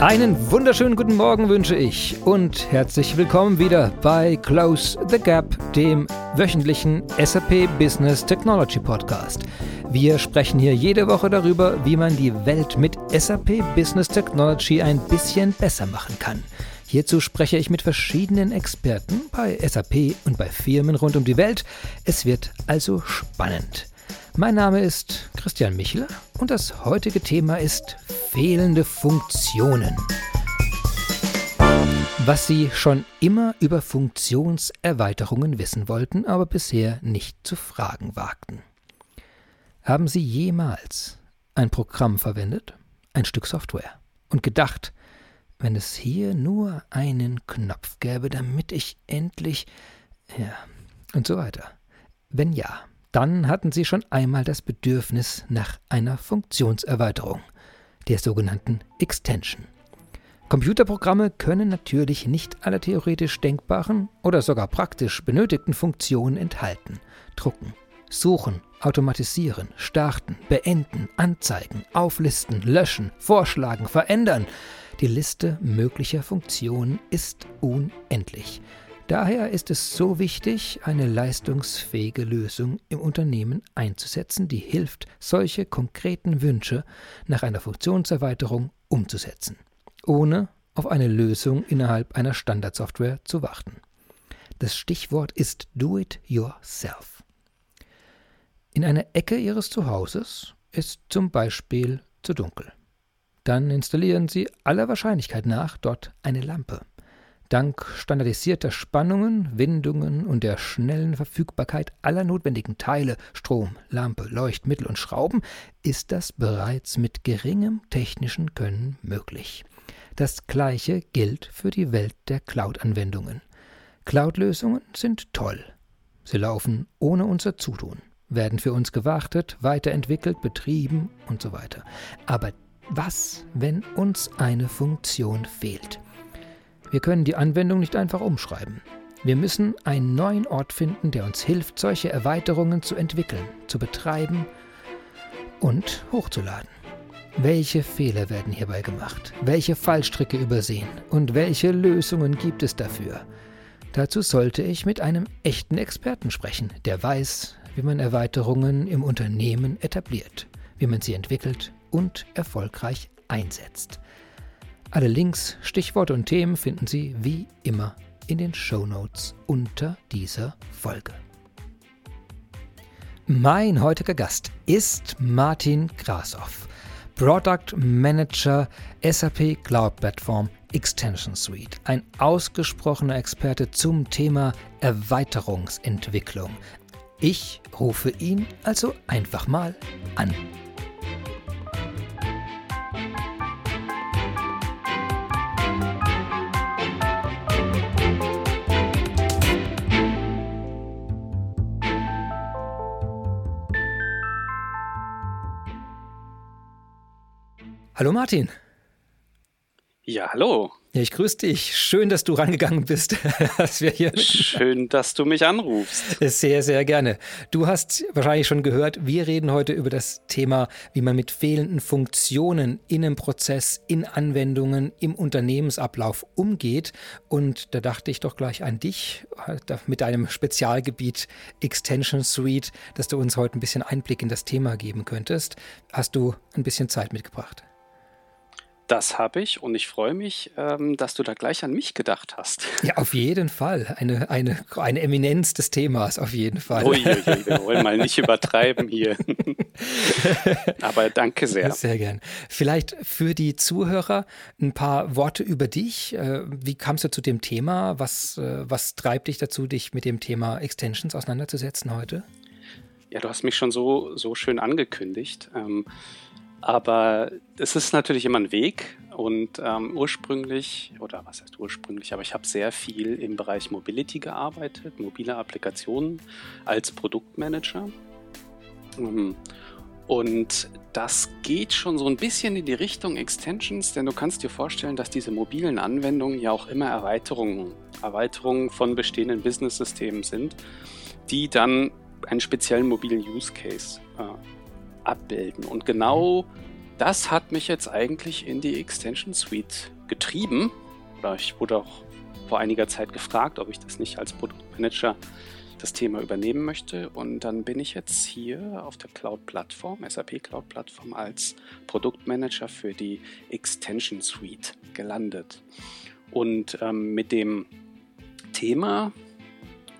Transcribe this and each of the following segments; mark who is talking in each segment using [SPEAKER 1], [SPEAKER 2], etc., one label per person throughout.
[SPEAKER 1] Einen wunderschönen guten Morgen wünsche ich und herzlich willkommen wieder bei Close the Gap, dem wöchentlichen SAP Business Technology Podcast. Wir sprechen hier jede Woche darüber, wie man die Welt mit SAP Business Technology ein bisschen besser machen kann. Hierzu spreche ich mit verschiedenen Experten bei SAP und bei Firmen rund um die Welt. Es wird also spannend. Mein Name ist Christian Michel und das heutige Thema ist fehlende Funktionen. Was Sie schon immer über Funktionserweiterungen wissen wollten, aber bisher nicht zu fragen wagten. Haben Sie jemals ein Programm verwendet, ein Stück Software, und gedacht, wenn es hier nur einen Knopf gäbe, damit ich endlich. Ja, und so weiter. Wenn ja, dann hatten sie schon einmal das Bedürfnis nach einer Funktionserweiterung, der sogenannten Extension. Computerprogramme können natürlich nicht alle theoretisch denkbaren oder sogar praktisch benötigten Funktionen enthalten. Drucken, suchen, automatisieren, starten, beenden, anzeigen, auflisten, löschen, vorschlagen, verändern. Die Liste möglicher Funktionen ist unendlich. Daher ist es so wichtig, eine leistungsfähige Lösung im Unternehmen einzusetzen, die hilft, solche konkreten Wünsche nach einer Funktionserweiterung umzusetzen, ohne auf eine Lösung innerhalb einer Standardsoftware zu warten. Das Stichwort ist Do It Yourself. In einer Ecke Ihres Zuhauses ist zum Beispiel zu dunkel. Dann installieren Sie aller Wahrscheinlichkeit nach dort eine Lampe. Dank standardisierter Spannungen, Windungen und der schnellen Verfügbarkeit aller notwendigen Teile Strom, Lampe, Leuchtmittel und Schrauben ist das bereits mit geringem technischen Können möglich. Das gleiche gilt für die Welt der Cloud-Anwendungen. Cloud-Lösungen sind toll. Sie laufen ohne unser Zutun, werden für uns gewartet, weiterentwickelt, betrieben und so weiter. Aber was, wenn uns eine Funktion fehlt? Wir können die Anwendung nicht einfach umschreiben. Wir müssen einen neuen Ort finden, der uns hilft, solche Erweiterungen zu entwickeln, zu betreiben und hochzuladen. Welche Fehler werden hierbei gemacht? Welche Fallstricke übersehen? Und welche Lösungen gibt es dafür? Dazu sollte ich mit einem echten Experten sprechen, der weiß, wie man Erweiterungen im Unternehmen etabliert, wie man sie entwickelt und erfolgreich einsetzt. Alle Links, Stichworte und Themen finden Sie wie immer in den Show Notes unter dieser Folge. Mein heutiger Gast ist Martin Grasoff, Product Manager SAP Cloud Platform Extension Suite, ein ausgesprochener Experte zum Thema Erweiterungsentwicklung. Ich rufe ihn also einfach mal an. Hallo Martin.
[SPEAKER 2] Ja, hallo.
[SPEAKER 1] Ja, ich grüße dich. Schön, dass du rangegangen bist.
[SPEAKER 2] dass wir hier Schön, dass du mich anrufst.
[SPEAKER 1] Sehr, sehr gerne. Du hast wahrscheinlich schon gehört, wir reden heute über das Thema, wie man mit fehlenden Funktionen in einem Prozess, in Anwendungen, im Unternehmensablauf umgeht. Und da dachte ich doch gleich an dich mit deinem Spezialgebiet Extension Suite, dass du uns heute ein bisschen Einblick in das Thema geben könntest. Hast du ein bisschen Zeit mitgebracht?
[SPEAKER 2] Das habe ich und ich freue mich, ähm, dass du da gleich an mich gedacht hast.
[SPEAKER 1] Ja, auf jeden Fall. Eine, eine, eine Eminenz des Themas, auf jeden Fall.
[SPEAKER 2] Uiuiui, wir wollen mal nicht übertreiben hier. Aber danke sehr.
[SPEAKER 1] Sehr gern. Vielleicht für die Zuhörer ein paar Worte über dich. Äh, wie kamst du zu dem Thema? Was, äh, was treibt dich dazu, dich mit dem Thema Extensions auseinanderzusetzen heute?
[SPEAKER 2] Ja, du hast mich schon so, so schön angekündigt. Ähm, aber es ist natürlich immer ein Weg und ähm, ursprünglich, oder was heißt ursprünglich, aber ich habe sehr viel im Bereich Mobility gearbeitet, mobile Applikationen als Produktmanager. Ähm, und das geht schon so ein bisschen in die Richtung Extensions, denn du kannst dir vorstellen, dass diese mobilen Anwendungen ja auch immer Erweiterungen, Erweiterungen von bestehenden Business-Systemen sind, die dann einen speziellen mobilen Use Case abbilden. Und genau das hat mich jetzt eigentlich in die Extension Suite getrieben. Oder ich wurde auch vor einiger Zeit gefragt, ob ich das nicht als Produktmanager das Thema übernehmen möchte. Und dann bin ich jetzt hier auf der Cloud-Plattform, SAP Cloud-Plattform, als Produktmanager für die Extension Suite gelandet. Und ähm, mit dem Thema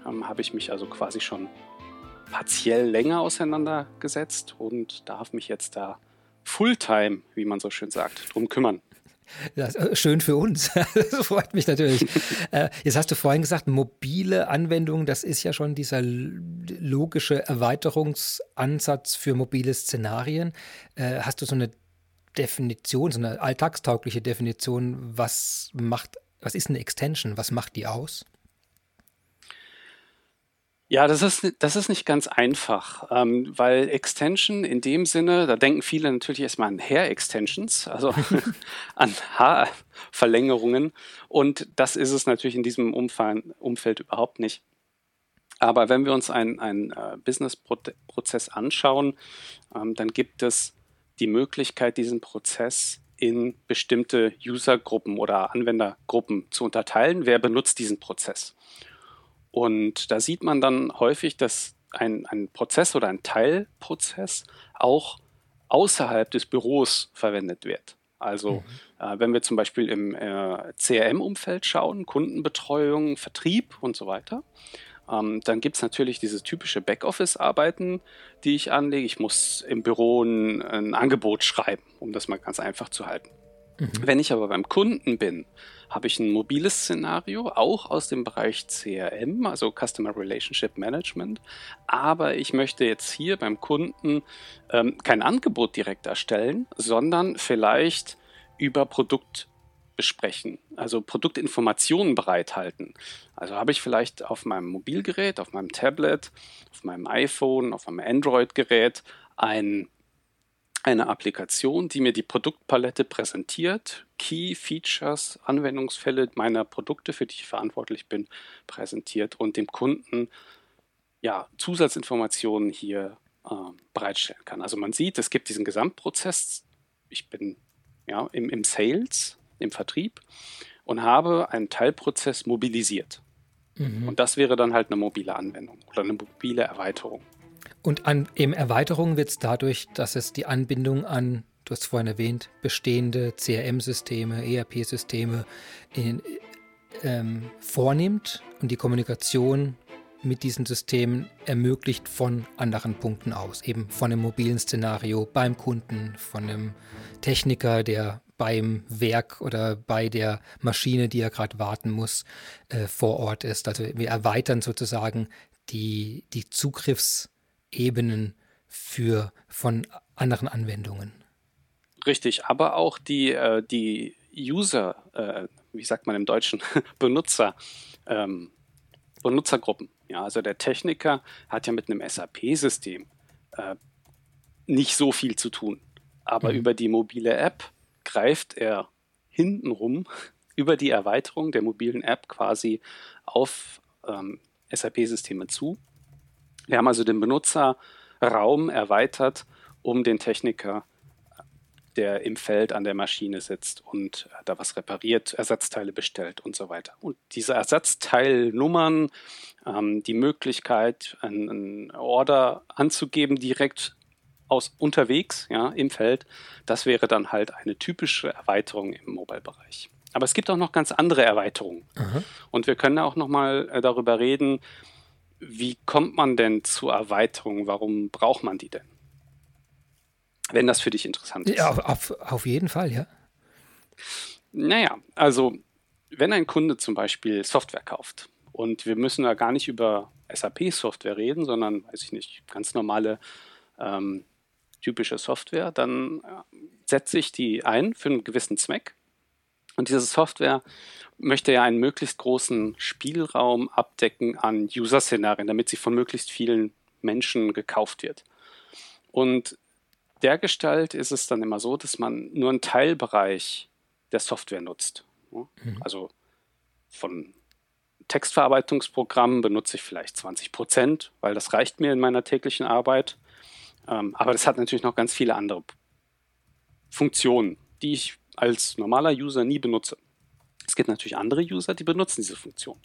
[SPEAKER 2] ähm, habe ich mich also quasi schon partiell länger auseinandergesetzt und darf mich jetzt da Fulltime, wie man so schön sagt, drum kümmern.
[SPEAKER 1] Das äh, schön für uns. Das freut mich natürlich. Äh, jetzt hast du vorhin gesagt, mobile Anwendungen, das ist ja schon dieser logische Erweiterungsansatz für mobile Szenarien. Äh, hast du so eine Definition, so eine alltagstaugliche Definition, was macht, was ist eine Extension, was macht die aus?
[SPEAKER 2] Ja, das ist, das ist nicht ganz einfach, ähm, weil Extension in dem Sinne, da denken viele natürlich erstmal an Hair-Extensions, also an Haarverlängerungen. Und das ist es natürlich in diesem Umfall, Umfeld überhaupt nicht. Aber wenn wir uns einen, einen äh, Business-Prozess anschauen, ähm, dann gibt es die Möglichkeit, diesen Prozess in bestimmte User-Gruppen oder Anwendergruppen zu unterteilen. Wer benutzt diesen Prozess? Und da sieht man dann häufig, dass ein, ein Prozess oder ein Teilprozess auch außerhalb des Büros verwendet wird. Also mhm. äh, wenn wir zum Beispiel im äh, CRM-Umfeld schauen, Kundenbetreuung, Vertrieb und so weiter, ähm, dann gibt es natürlich diese typische Backoffice-Arbeiten, die ich anlege. Ich muss im Büro ein, ein Angebot schreiben, um das mal ganz einfach zu halten. Mhm. Wenn ich aber beim Kunden bin, habe ich ein mobiles Szenario, auch aus dem Bereich CRM, also Customer Relationship Management. Aber ich möchte jetzt hier beim Kunden ähm, kein Angebot direkt erstellen, sondern vielleicht über Produkt besprechen, also Produktinformationen bereithalten. Also habe ich vielleicht auf meinem Mobilgerät, auf meinem Tablet, auf meinem iPhone, auf meinem Android-Gerät ein eine Applikation, die mir die Produktpalette präsentiert, Key Features, Anwendungsfälle meiner Produkte, für die ich verantwortlich bin, präsentiert und dem Kunden ja, Zusatzinformationen hier äh, bereitstellen kann. Also man sieht, es gibt diesen Gesamtprozess. Ich bin ja, im, im Sales, im Vertrieb und habe einen Teilprozess mobilisiert. Mhm. Und das wäre dann halt eine mobile Anwendung oder eine mobile Erweiterung.
[SPEAKER 1] Und an eben Erweiterung wird es dadurch, dass es die Anbindung an, du hast vorhin erwähnt, bestehende CRM-Systeme, ERP-Systeme ähm, vornimmt und die Kommunikation mit diesen Systemen ermöglicht von anderen Punkten aus, eben von einem mobilen Szenario beim Kunden, von einem Techniker, der beim Werk oder bei der Maschine, die er gerade warten muss, äh, vor Ort ist. Also wir erweitern sozusagen die, die Zugriffs- Ebenen für von anderen Anwendungen.
[SPEAKER 2] Richtig, aber auch die, äh, die User, äh, wie sagt man im Deutschen, Benutzer, ähm, Benutzergruppen. Ja, also der Techniker hat ja mit einem SAP-System äh, nicht so viel zu tun. Aber mhm. über die mobile App greift er hintenrum über die Erweiterung der mobilen App quasi auf ähm, SAP-Systeme zu wir haben also den Benutzerraum erweitert, um den Techniker, der im Feld an der Maschine sitzt und da was repariert, Ersatzteile bestellt und so weiter. Und diese Ersatzteilnummern, ähm, die Möglichkeit, einen Order anzugeben direkt aus unterwegs, ja, im Feld, das wäre dann halt eine typische Erweiterung im Mobile-Bereich. Aber es gibt auch noch ganz andere Erweiterungen. Aha. Und wir können auch noch mal äh, darüber reden, wie kommt man denn zur Erweiterung? Warum braucht man die denn? Wenn das für dich interessant ist.
[SPEAKER 1] Ja, auf, auf jeden Fall, ja.
[SPEAKER 2] Naja, also wenn ein Kunde zum Beispiel Software kauft und wir müssen da gar nicht über SAP-Software reden, sondern, weiß ich nicht, ganz normale ähm, typische Software, dann äh, setze ich die ein für einen gewissen Zweck und diese Software möchte ja einen möglichst großen Spielraum abdecken an User-Szenarien, damit sie von möglichst vielen Menschen gekauft wird. Und der Gestalt ist es dann immer so, dass man nur einen Teilbereich der Software nutzt. Mhm. Also von Textverarbeitungsprogrammen benutze ich vielleicht 20 Prozent, weil das reicht mir in meiner täglichen Arbeit. Ähm, aber das hat natürlich noch ganz viele andere Funktionen, die ich als normaler User nie benutze. Gibt natürlich andere User, die benutzen diese Funktion.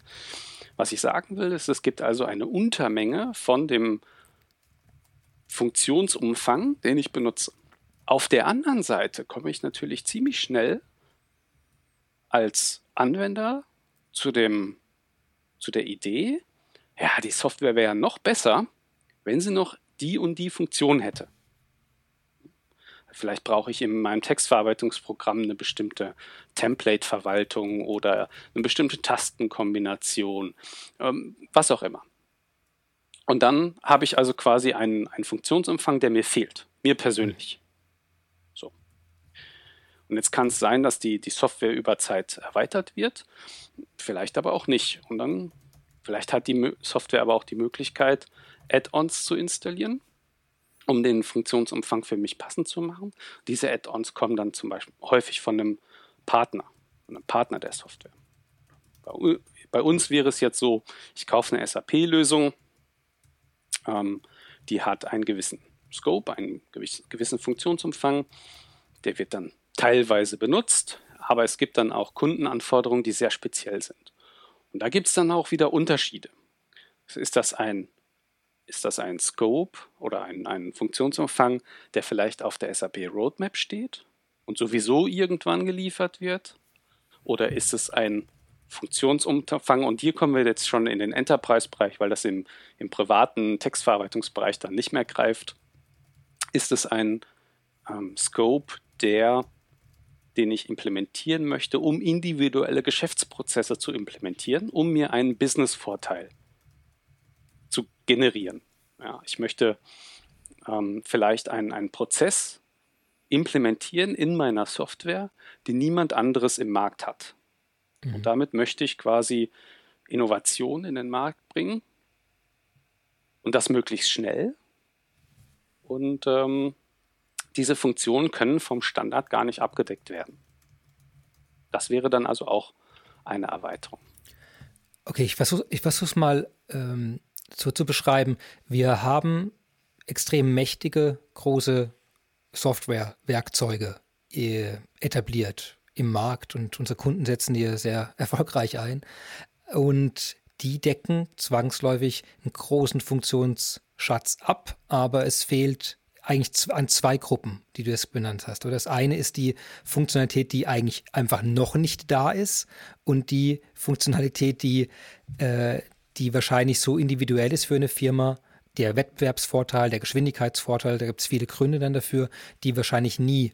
[SPEAKER 2] Was ich sagen will, ist, es gibt also eine Untermenge von dem Funktionsumfang, den ich benutze. Auf der anderen Seite komme ich natürlich ziemlich schnell als Anwender zu, dem, zu der Idee, ja, die Software wäre noch besser, wenn sie noch die und die Funktion hätte. Vielleicht brauche ich in meinem Textverarbeitungsprogramm eine bestimmte Template-Verwaltung oder eine bestimmte Tastenkombination, ähm, was auch immer. Und dann habe ich also quasi einen, einen Funktionsumfang, der mir fehlt, mir persönlich. So. Und jetzt kann es sein, dass die, die Software über Zeit erweitert wird, vielleicht aber auch nicht. Und dann, vielleicht hat die Software aber auch die Möglichkeit, Add-ons zu installieren um den Funktionsumfang für mich passend zu machen. Diese Add-ons kommen dann zum Beispiel häufig von einem Partner, einem Partner der Software. Bei, bei uns wäre es jetzt so, ich kaufe eine SAP-Lösung, ähm, die hat einen gewissen Scope, einen gewissen Funktionsumfang, der wird dann teilweise benutzt, aber es gibt dann auch Kundenanforderungen, die sehr speziell sind. Und da gibt es dann auch wieder Unterschiede. Ist das ein ist das ein Scope oder ein, ein Funktionsumfang, der vielleicht auf der SAP Roadmap steht und sowieso irgendwann geliefert wird? Oder ist es ein Funktionsumfang? Und hier kommen wir jetzt schon in den Enterprise-Bereich, weil das im, im privaten Textverarbeitungsbereich dann nicht mehr greift. Ist es ein ähm, Scope, der den ich implementieren möchte, um individuelle Geschäftsprozesse zu implementieren, um mir einen Business-Vorteil zu generieren. Ja, ich möchte ähm, vielleicht einen, einen Prozess implementieren in meiner Software, die niemand anderes im Markt hat. Mhm. Und damit möchte ich quasi Innovation in den Markt bringen und das möglichst schnell. Und ähm, diese Funktionen können vom Standard gar nicht abgedeckt werden. Das wäre dann also auch eine Erweiterung.
[SPEAKER 1] Okay, ich versuche ich versuch's mal ähm, so zu beschreiben. Wir haben extrem mächtige, große Software-Werkzeuge äh, etabliert im Markt und unsere Kunden setzen die sehr erfolgreich ein. Und die decken zwangsläufig einen großen Funktionsschatz ab, aber es fehlt eigentlich an zwei Gruppen, die du jetzt benannt hast. Das eine ist die Funktionalität, die eigentlich einfach noch nicht da ist und die Funktionalität, die, äh, die wahrscheinlich so individuell ist für eine Firma, der Wettbewerbsvorteil, der Geschwindigkeitsvorteil, da gibt es viele Gründe dann dafür, die wahrscheinlich nie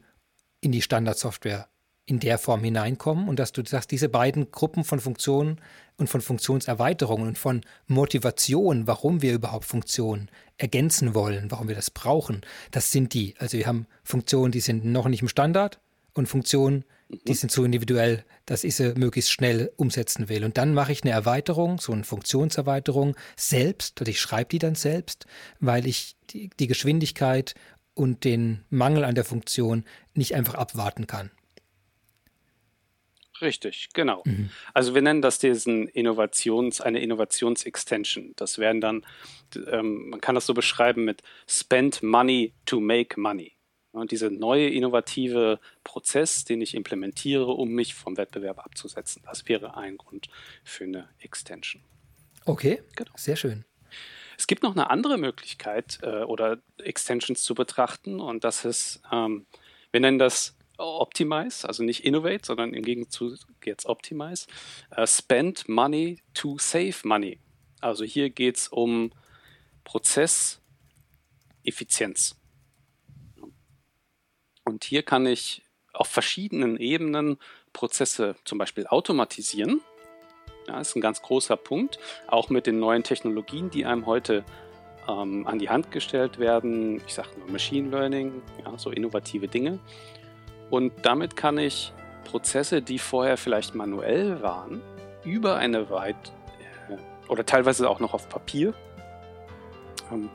[SPEAKER 1] in die Standardsoftware in der Form hineinkommen und dass du sagst, diese beiden Gruppen von Funktionen und von Funktionserweiterungen und von Motivation, warum wir überhaupt Funktionen ergänzen wollen, warum wir das brauchen, das sind die. Also wir haben Funktionen, die sind noch nicht im Standard und Funktionen, die sind so individuell, dass ich sie möglichst schnell umsetzen will. Und dann mache ich eine Erweiterung, so eine Funktionserweiterung selbst, oder ich schreibe die dann selbst, weil ich die, die Geschwindigkeit und den Mangel an der Funktion nicht einfach abwarten kann.
[SPEAKER 2] Richtig, genau. Mhm. Also wir nennen das diesen Innovations, eine Innovationsextension. Das werden dann, ähm, man kann das so beschreiben mit Spend Money to Make Money. Und dieser neue innovative Prozess, den ich implementiere, um mich vom Wettbewerb abzusetzen, das wäre ein Grund für eine Extension.
[SPEAKER 1] Okay, genau. sehr schön.
[SPEAKER 2] Es gibt noch eine andere Möglichkeit äh, oder Extensions zu betrachten und das ist, ähm, wir nennen das Optimize, also nicht Innovate, sondern im Gegenzug jetzt Optimize. Uh, spend Money to Save Money. Also hier geht es um Prozesseffizienz. Und hier kann ich auf verschiedenen Ebenen Prozesse zum Beispiel automatisieren. Ja, ist ein ganz großer Punkt, auch mit den neuen Technologien, die einem heute ähm, an die Hand gestellt werden. Ich sage nur Machine Learning, ja, so innovative Dinge. Und damit kann ich Prozesse, die vorher vielleicht manuell waren, über eine weit äh, oder teilweise auch noch auf Papier ähm,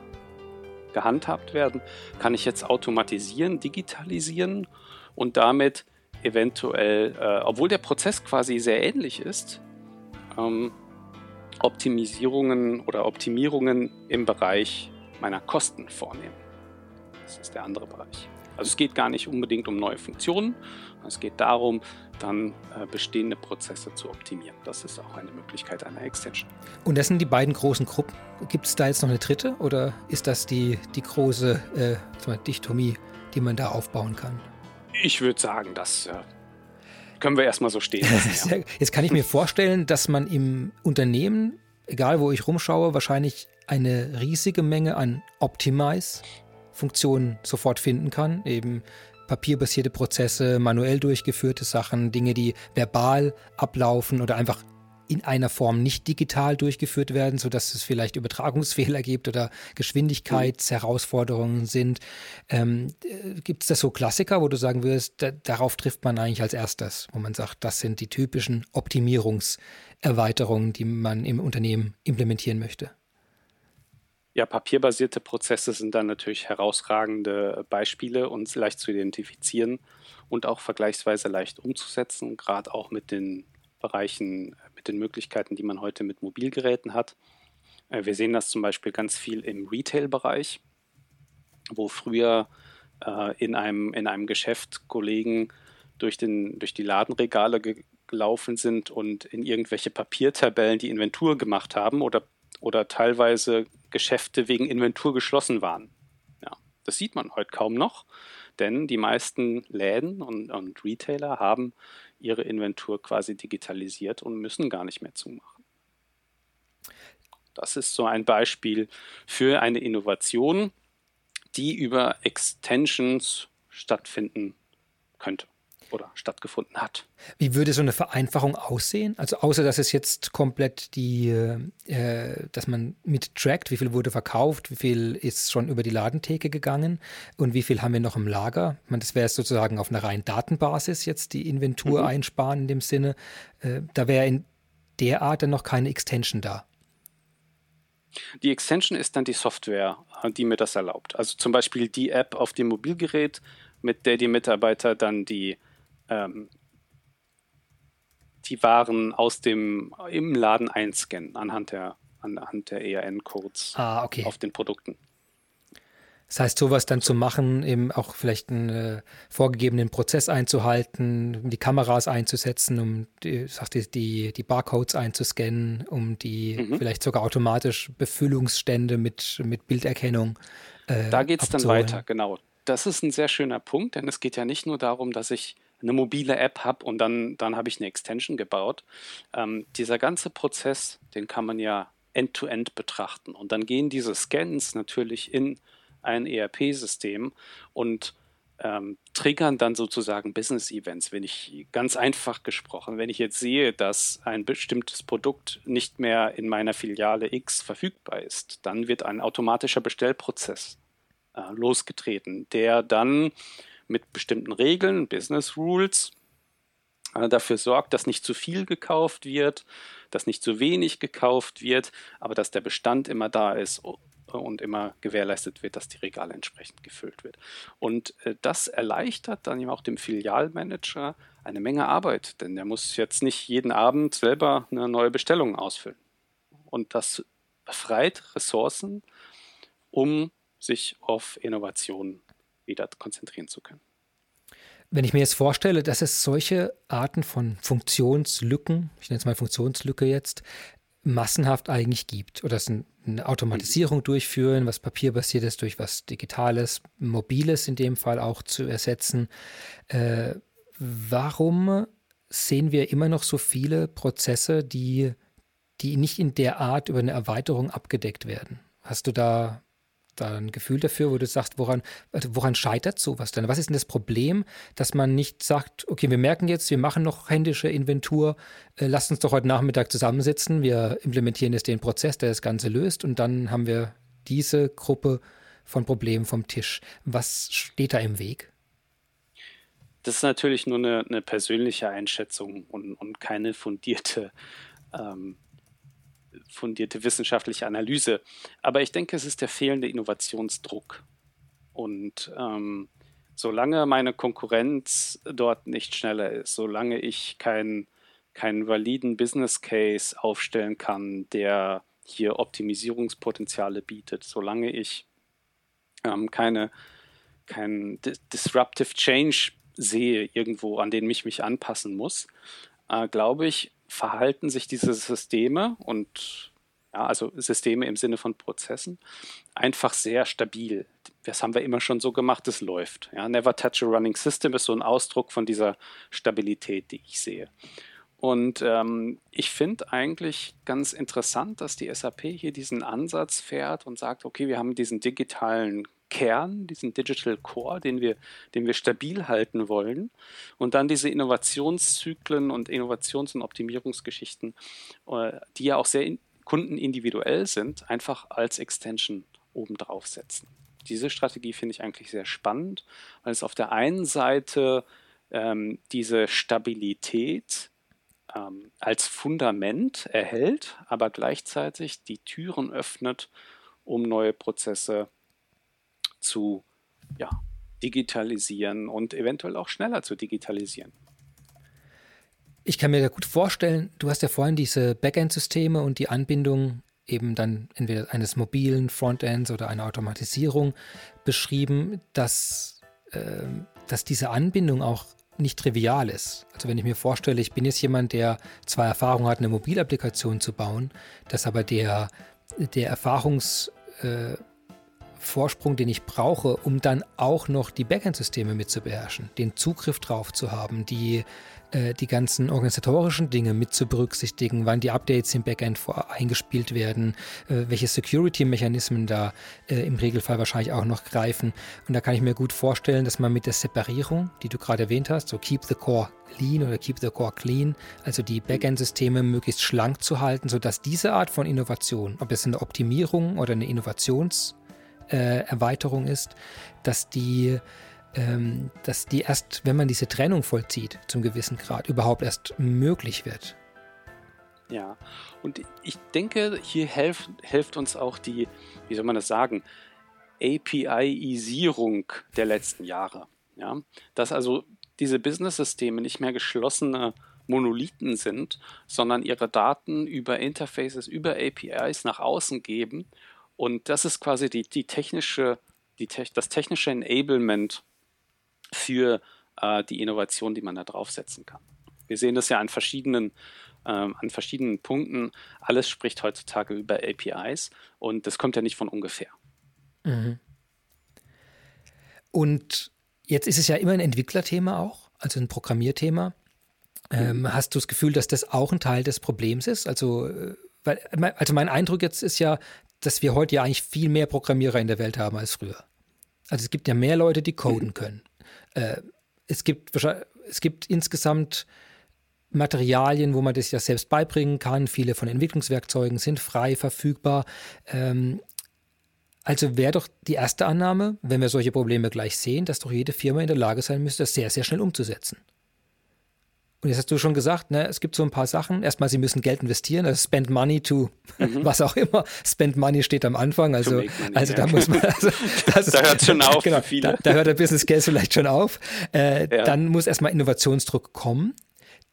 [SPEAKER 2] gehandhabt werden, kann ich jetzt automatisieren, digitalisieren und damit eventuell, äh, obwohl der Prozess quasi sehr ähnlich ist, ähm, Optimisierungen oder Optimierungen im Bereich meiner Kosten vornehmen. Das ist der andere Bereich. Also es geht gar nicht unbedingt um neue Funktionen, es geht darum, dann äh, bestehende Prozesse zu optimieren. Das ist auch eine Möglichkeit einer Extension.
[SPEAKER 1] Und das sind die beiden großen Gruppen. Gibt es da jetzt noch eine dritte oder ist das die, die große äh, Dichtomie, die man da aufbauen kann?
[SPEAKER 2] Ich würde sagen, das äh, können wir erstmal so stehen lassen.
[SPEAKER 1] Ja. Jetzt kann ich mir vorstellen, dass man im Unternehmen, egal wo ich rumschaue, wahrscheinlich eine riesige Menge an Optimize Funktionen sofort finden kann. Eben papierbasierte Prozesse, manuell durchgeführte Sachen, Dinge, die verbal ablaufen oder einfach in einer Form nicht digital durchgeführt werden, sodass es vielleicht Übertragungsfehler gibt oder Geschwindigkeitsherausforderungen sind. Ähm, äh, gibt es da so Klassiker, wo du sagen würdest, da, darauf trifft man eigentlich als erstes, wo man sagt, das sind die typischen Optimierungserweiterungen, die man im Unternehmen implementieren möchte?
[SPEAKER 2] Ja, papierbasierte Prozesse sind dann natürlich herausragende Beispiele und leicht zu identifizieren und auch vergleichsweise leicht umzusetzen, gerade auch mit den Bereichen, mit den Möglichkeiten, die man heute mit Mobilgeräten hat. Äh, wir sehen das zum Beispiel ganz viel im Retail-Bereich, wo früher äh, in, einem, in einem Geschäft Kollegen durch, den, durch die Ladenregale gelaufen sind und in irgendwelche Papiertabellen die Inventur gemacht haben oder oder teilweise Geschäfte wegen Inventur geschlossen waren. Ja, das sieht man heute kaum noch, denn die meisten Läden und, und Retailer haben ihre Inventur quasi digitalisiert und müssen gar nicht mehr zumachen. Das ist so ein Beispiel für eine Innovation, die über Extensions stattfinden könnte oder stattgefunden hat.
[SPEAKER 1] Wie würde so eine Vereinfachung aussehen? Also außer dass es jetzt komplett die, äh, dass man mit trackt, wie viel wurde verkauft, wie viel ist schon über die Ladentheke gegangen und wie viel haben wir noch im Lager. Ich meine, das wäre sozusagen auf einer reinen Datenbasis jetzt die Inventur mhm. einsparen in dem Sinne. Äh, da wäre in der Art dann noch keine Extension da.
[SPEAKER 2] Die Extension ist dann die Software, die mir das erlaubt. Also zum Beispiel die App auf dem Mobilgerät, mit der die Mitarbeiter dann die ähm, die Waren aus dem im Laden einscannen anhand der anhand der ERN-Codes
[SPEAKER 1] ah, okay.
[SPEAKER 2] auf den Produkten.
[SPEAKER 1] Das heißt, sowas dann zu machen, eben auch vielleicht einen äh, vorgegebenen Prozess einzuhalten, die Kameras einzusetzen, um die, die, die, die Barcodes einzuscannen, um die mhm. vielleicht sogar automatisch Befüllungsstände mit, mit Bilderkennung.
[SPEAKER 2] Äh, da geht es dann weiter, genau. Das ist ein sehr schöner Punkt, denn es geht ja nicht nur darum, dass ich eine mobile App habe und dann, dann habe ich eine Extension gebaut. Ähm, dieser ganze Prozess, den kann man ja end-to-end -end betrachten. Und dann gehen diese Scans natürlich in ein ERP-System und ähm, triggern dann sozusagen Business-Events. Wenn ich ganz einfach gesprochen, wenn ich jetzt sehe, dass ein bestimmtes Produkt nicht mehr in meiner Filiale X verfügbar ist, dann wird ein automatischer Bestellprozess äh, losgetreten, der dann mit bestimmten Regeln, Business Rules, äh, dafür sorgt, dass nicht zu viel gekauft wird, dass nicht zu wenig gekauft wird, aber dass der Bestand immer da ist und immer gewährleistet wird, dass die Regale entsprechend gefüllt wird. Und äh, das erleichtert dann eben auch dem Filialmanager eine Menge Arbeit, denn der muss jetzt nicht jeden Abend selber eine neue Bestellung ausfüllen. Und das befreit Ressourcen, um sich auf Innovationen wieder konzentrieren zu können.
[SPEAKER 1] Wenn ich mir jetzt vorstelle, dass es solche Arten von Funktionslücken, ich nenne es mal Funktionslücke jetzt, massenhaft eigentlich gibt oder es eine Automatisierung durchführen, was papierbasiert ist, durch was Digitales, Mobiles in dem Fall auch zu ersetzen. Äh, warum sehen wir immer noch so viele Prozesse, die, die nicht in der Art über eine Erweiterung abgedeckt werden? Hast du da da ein Gefühl dafür, wo du sagst, woran, also woran scheitert sowas denn? Was ist denn das Problem, dass man nicht sagt, okay, wir merken jetzt, wir machen noch händische Inventur, äh, lasst uns doch heute Nachmittag zusammensitzen, wir implementieren jetzt den Prozess, der das Ganze löst und dann haben wir diese Gruppe von Problemen vom Tisch. Was steht da im Weg?
[SPEAKER 2] Das ist natürlich nur eine, eine persönliche Einschätzung und, und keine fundierte ähm, fundierte wissenschaftliche Analyse. Aber ich denke, es ist der fehlende Innovationsdruck. Und ähm, solange meine Konkurrenz dort nicht schneller ist, solange ich keinen keinen validen Business Case aufstellen kann, der hier Optimisierungspotenziale bietet, solange ich ähm, keine, kein Disruptive Change sehe irgendwo, an den ich mich anpassen muss, äh, glaube ich, verhalten sich diese Systeme und ja, also Systeme im Sinne von Prozessen, einfach sehr stabil. Das haben wir immer schon so gemacht, es läuft. Ja, Never touch a running system ist so ein Ausdruck von dieser Stabilität, die ich sehe. Und ähm, ich finde eigentlich ganz interessant, dass die SAP hier diesen Ansatz fährt und sagt, okay, wir haben diesen digitalen Kern, diesen Digital Core, den wir, den wir stabil halten wollen. Und dann diese Innovationszyklen und Innovations- und Optimierungsgeschichten, äh, die ja auch sehr in, kundenindividuell sind, einfach als Extension obendrauf setzen. Diese Strategie finde ich eigentlich sehr spannend, weil es auf der einen Seite ähm, diese Stabilität ähm, als Fundament erhält, aber gleichzeitig die Türen öffnet, um neue Prozesse zu ja, digitalisieren und eventuell auch schneller zu digitalisieren.
[SPEAKER 1] Ich kann mir gut vorstellen, du hast ja vorhin diese Backend-Systeme und die Anbindung eben dann entweder eines mobilen Frontends oder einer Automatisierung beschrieben, dass, äh, dass diese Anbindung auch nicht trivial ist. Also wenn ich mir vorstelle, ich bin jetzt jemand, der zwar Erfahrung hat, eine Mobilapplikation zu bauen, dass aber der, der Erfahrungs... Äh, Vorsprung, den ich brauche, um dann auch noch die Backend-Systeme mit zu beherrschen, den Zugriff drauf zu haben, die, äh, die ganzen organisatorischen Dinge mit zu berücksichtigen, wann die Updates im Backend vor, eingespielt werden, äh, welche Security-Mechanismen da äh, im Regelfall wahrscheinlich auch noch greifen. Und da kann ich mir gut vorstellen, dass man mit der Separierung, die du gerade erwähnt hast, so Keep the Core Lean oder Keep the Core Clean, also die Backend-Systeme möglichst schlank zu halten, sodass diese Art von Innovation, ob es eine Optimierung oder eine Innovations- äh, Erweiterung ist, dass die, ähm, dass die erst, wenn man diese Trennung vollzieht, zum gewissen Grad, überhaupt erst möglich wird.
[SPEAKER 2] Ja, und ich denke, hier helft, hilft uns auch die, wie soll man das sagen, API-Isierung der letzten Jahre. Ja? Dass also diese Business-Systeme nicht mehr geschlossene Monolithen sind, sondern ihre Daten über Interfaces, über APIs nach außen geben und das ist quasi die, die technische, die das technische Enablement für äh, die Innovation, die man da draufsetzen kann. Wir sehen das ja an verschiedenen, ähm, an verschiedenen Punkten. Alles spricht heutzutage über APIs und das kommt ja nicht von ungefähr. Mhm.
[SPEAKER 1] Und jetzt ist es ja immer ein Entwicklerthema auch, also ein Programmierthema. Ähm, mhm. hast du das Gefühl, dass das auch ein Teil des Problems ist? Also, äh, weil, also mein Eindruck jetzt ist ja, dass wir heute ja eigentlich viel mehr Programmierer in der Welt haben als früher. Also es gibt ja mehr Leute, die coden können. Äh, es, gibt, es gibt insgesamt Materialien, wo man das ja selbst beibringen kann. Viele von Entwicklungswerkzeugen sind frei verfügbar. Ähm, also wäre doch die erste Annahme, wenn wir solche Probleme gleich sehen, dass doch jede Firma in der Lage sein müsste, das sehr, sehr schnell umzusetzen. Und jetzt hast du schon gesagt, ne, es gibt so ein paar Sachen. Erstmal, sie müssen Geld investieren, also spend money to mhm. was auch immer. Spend money steht am Anfang. Also, also da muss man. Also,
[SPEAKER 2] das da hört schon auf.
[SPEAKER 1] Genau, da, da, hört der Business Case vielleicht schon auf. Äh, ja. Dann muss erstmal Innovationsdruck kommen.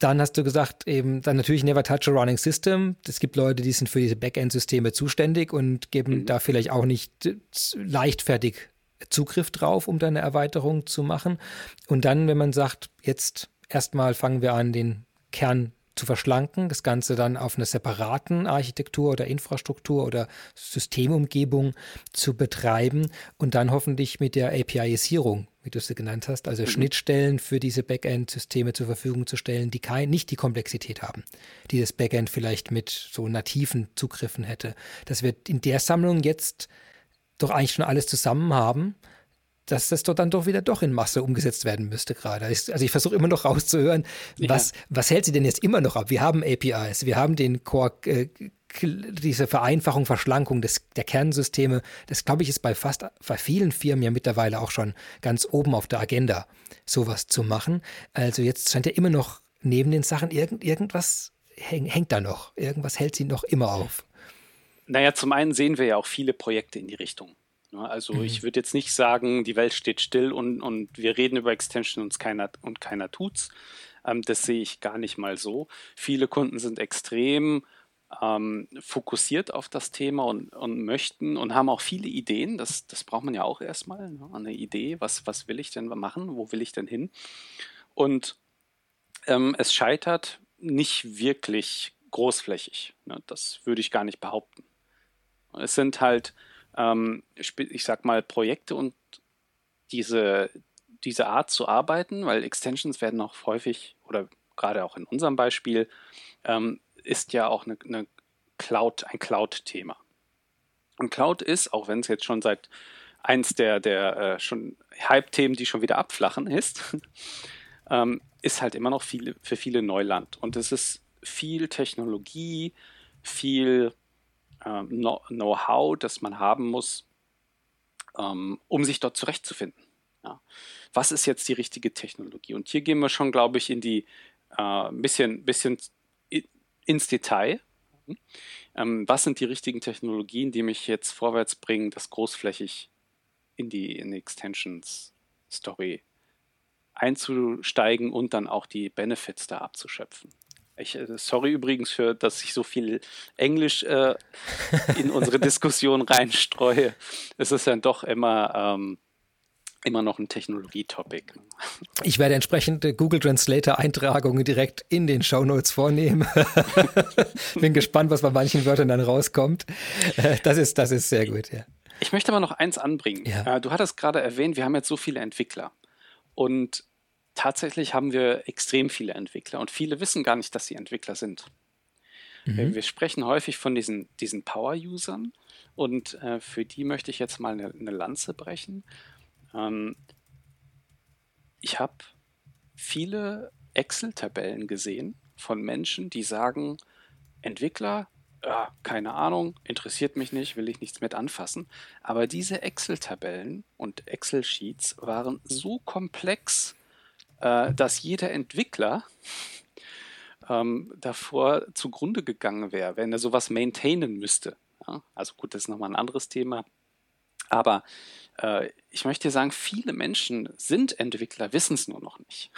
[SPEAKER 1] Dann hast du gesagt, eben dann natürlich Never Touch a Running System. Es gibt Leute, die sind für diese Backend-Systeme zuständig und geben mhm. da vielleicht auch nicht leichtfertig Zugriff drauf, um da eine Erweiterung zu machen. Und dann, wenn man sagt, jetzt Erstmal fangen wir an, den Kern zu verschlanken, das Ganze dann auf einer separaten Architektur oder Infrastruktur oder Systemumgebung zu betreiben und dann hoffentlich mit der API-Isierung, wie du sie genannt hast, also mhm. Schnittstellen für diese Backend-Systeme zur Verfügung zu stellen, die kein, nicht die Komplexität haben, die das Backend vielleicht mit so nativen Zugriffen hätte. Dass wir in der Sammlung jetzt doch eigentlich schon alles zusammen haben dass das dort dann doch wieder doch in Masse umgesetzt werden müsste gerade. Also ich versuche immer noch rauszuhören, ja. was, was hält sie denn jetzt immer noch ab? Wir haben APIs, wir haben den Core, äh, diese Vereinfachung, Verschlankung des, der Kernsysteme. Das, glaube ich, ist bei fast, bei vielen Firmen ja mittlerweile auch schon ganz oben auf der Agenda, sowas zu machen. Also jetzt scheint ja immer noch neben den Sachen irgend, irgendwas häng, hängt da noch. Irgendwas hält sie noch immer auf.
[SPEAKER 2] Naja, zum einen sehen wir ja auch viele Projekte in die Richtung. Ne? Also mhm. ich würde jetzt nicht sagen, die Welt steht still und, und wir reden über Extension und keiner, und keiner tut's. Ähm, das sehe ich gar nicht mal so. Viele Kunden sind extrem ähm, fokussiert auf das Thema und, und, möchten und haben auch viele Ideen. Das, das braucht man ja auch erstmal, ne? eine Idee, was, was will ich denn machen, wo will ich denn hin? Und ähm, es scheitert nicht wirklich großflächig. Ne? Das würde ich gar nicht behaupten. Es sind halt, ähm, ich sag mal, Projekte und diese, diese Art zu arbeiten, weil Extensions werden auch häufig oder gerade auch in unserem Beispiel ähm, ist ja auch eine, eine Cloud, ein Cloud-Thema. Und Cloud ist, auch wenn es jetzt schon seit eins der, der äh, schon Hype-Themen, die schon wieder abflachen ist, ähm, ist halt immer noch viele, für viele Neuland. Und es ist viel Technologie, viel ähm, Know-how, das man haben muss, ähm, um sich dort zurechtzufinden. Was ist jetzt die richtige Technologie? Und hier gehen wir schon, glaube ich, in die äh, ein bisschen, bisschen ins Detail. Ähm, was sind die richtigen Technologien, die mich jetzt vorwärts bringen, das großflächig in die, in die Extensions-Story einzusteigen und dann auch die Benefits da abzuschöpfen? Ich, äh, sorry übrigens für, dass ich so viel Englisch äh, in unsere Diskussion reinstreue. Es ist dann doch immer ähm, immer noch ein Technologie-Topic.
[SPEAKER 1] Ich werde entsprechende Google Translator-Eintragungen direkt in den Show Notes vornehmen. Bin gespannt, was bei manchen Wörtern dann rauskommt. Äh, das ist, das ist sehr gut, ja.
[SPEAKER 2] Ich möchte aber noch eins anbringen. Ja. Äh, du hattest gerade erwähnt, wir haben jetzt so viele Entwickler. Und tatsächlich haben wir extrem viele Entwickler und viele wissen gar nicht, dass sie Entwickler sind. Mhm. Wir sprechen häufig von diesen, diesen Power-Usern und äh, für die möchte ich jetzt mal eine, eine Lanze brechen. Ähm, ich habe viele Excel-Tabellen gesehen von Menschen, die sagen, Entwickler, ja, keine Ahnung, interessiert mich nicht, will ich nichts mit anfassen. Aber diese Excel-Tabellen und Excel-Sheets waren so komplex, äh, dass jeder Entwickler ähm, davor zugrunde gegangen wäre, wenn er sowas maintainen müsste. Ja? Also gut, das ist nochmal ein anderes Thema. Aber äh, ich möchte sagen, viele Menschen sind Entwickler, wissen es nur noch nicht.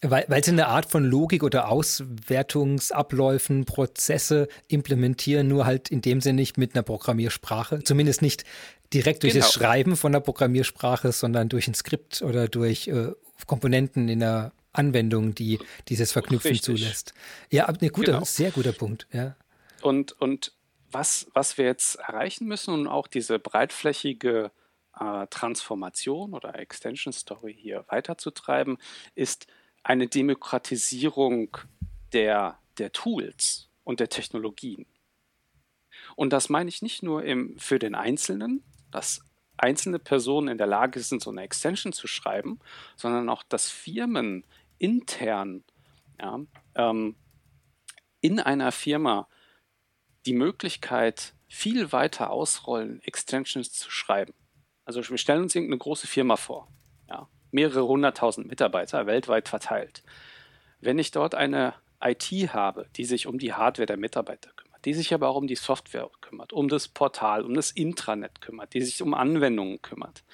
[SPEAKER 1] Weil, weil sie eine Art von Logik oder Auswertungsabläufen, Prozesse implementieren, nur halt in dem Sinne nicht mit einer Programmiersprache. Zumindest nicht direkt durch genau. das Schreiben von der Programmiersprache, sondern durch ein Skript oder durch äh, Komponenten in der Anwendung, die dieses Verknüpfen Richtig. zulässt. Ja, ein guter, genau. sehr guter Punkt. Ja.
[SPEAKER 2] Und, und was, was wir jetzt erreichen müssen und auch diese breitflächige äh, Transformation oder Extension Story hier weiterzutreiben, ist eine Demokratisierung der, der Tools und der Technologien. Und das meine ich nicht nur im, für den Einzelnen, dass einzelne Personen in der Lage sind, so eine Extension zu schreiben, sondern auch, dass Firmen intern ja, ähm, in einer Firma die Möglichkeit viel weiter ausrollen, Extensions zu schreiben. Also wir stellen uns irgendeine große Firma vor, ja, mehrere hunderttausend Mitarbeiter weltweit verteilt. Wenn ich dort eine IT habe, die sich um die Hardware der Mitarbeiter die sich aber auch um die Software kümmert, um das Portal, um das Intranet kümmert, die sich um Anwendungen kümmert,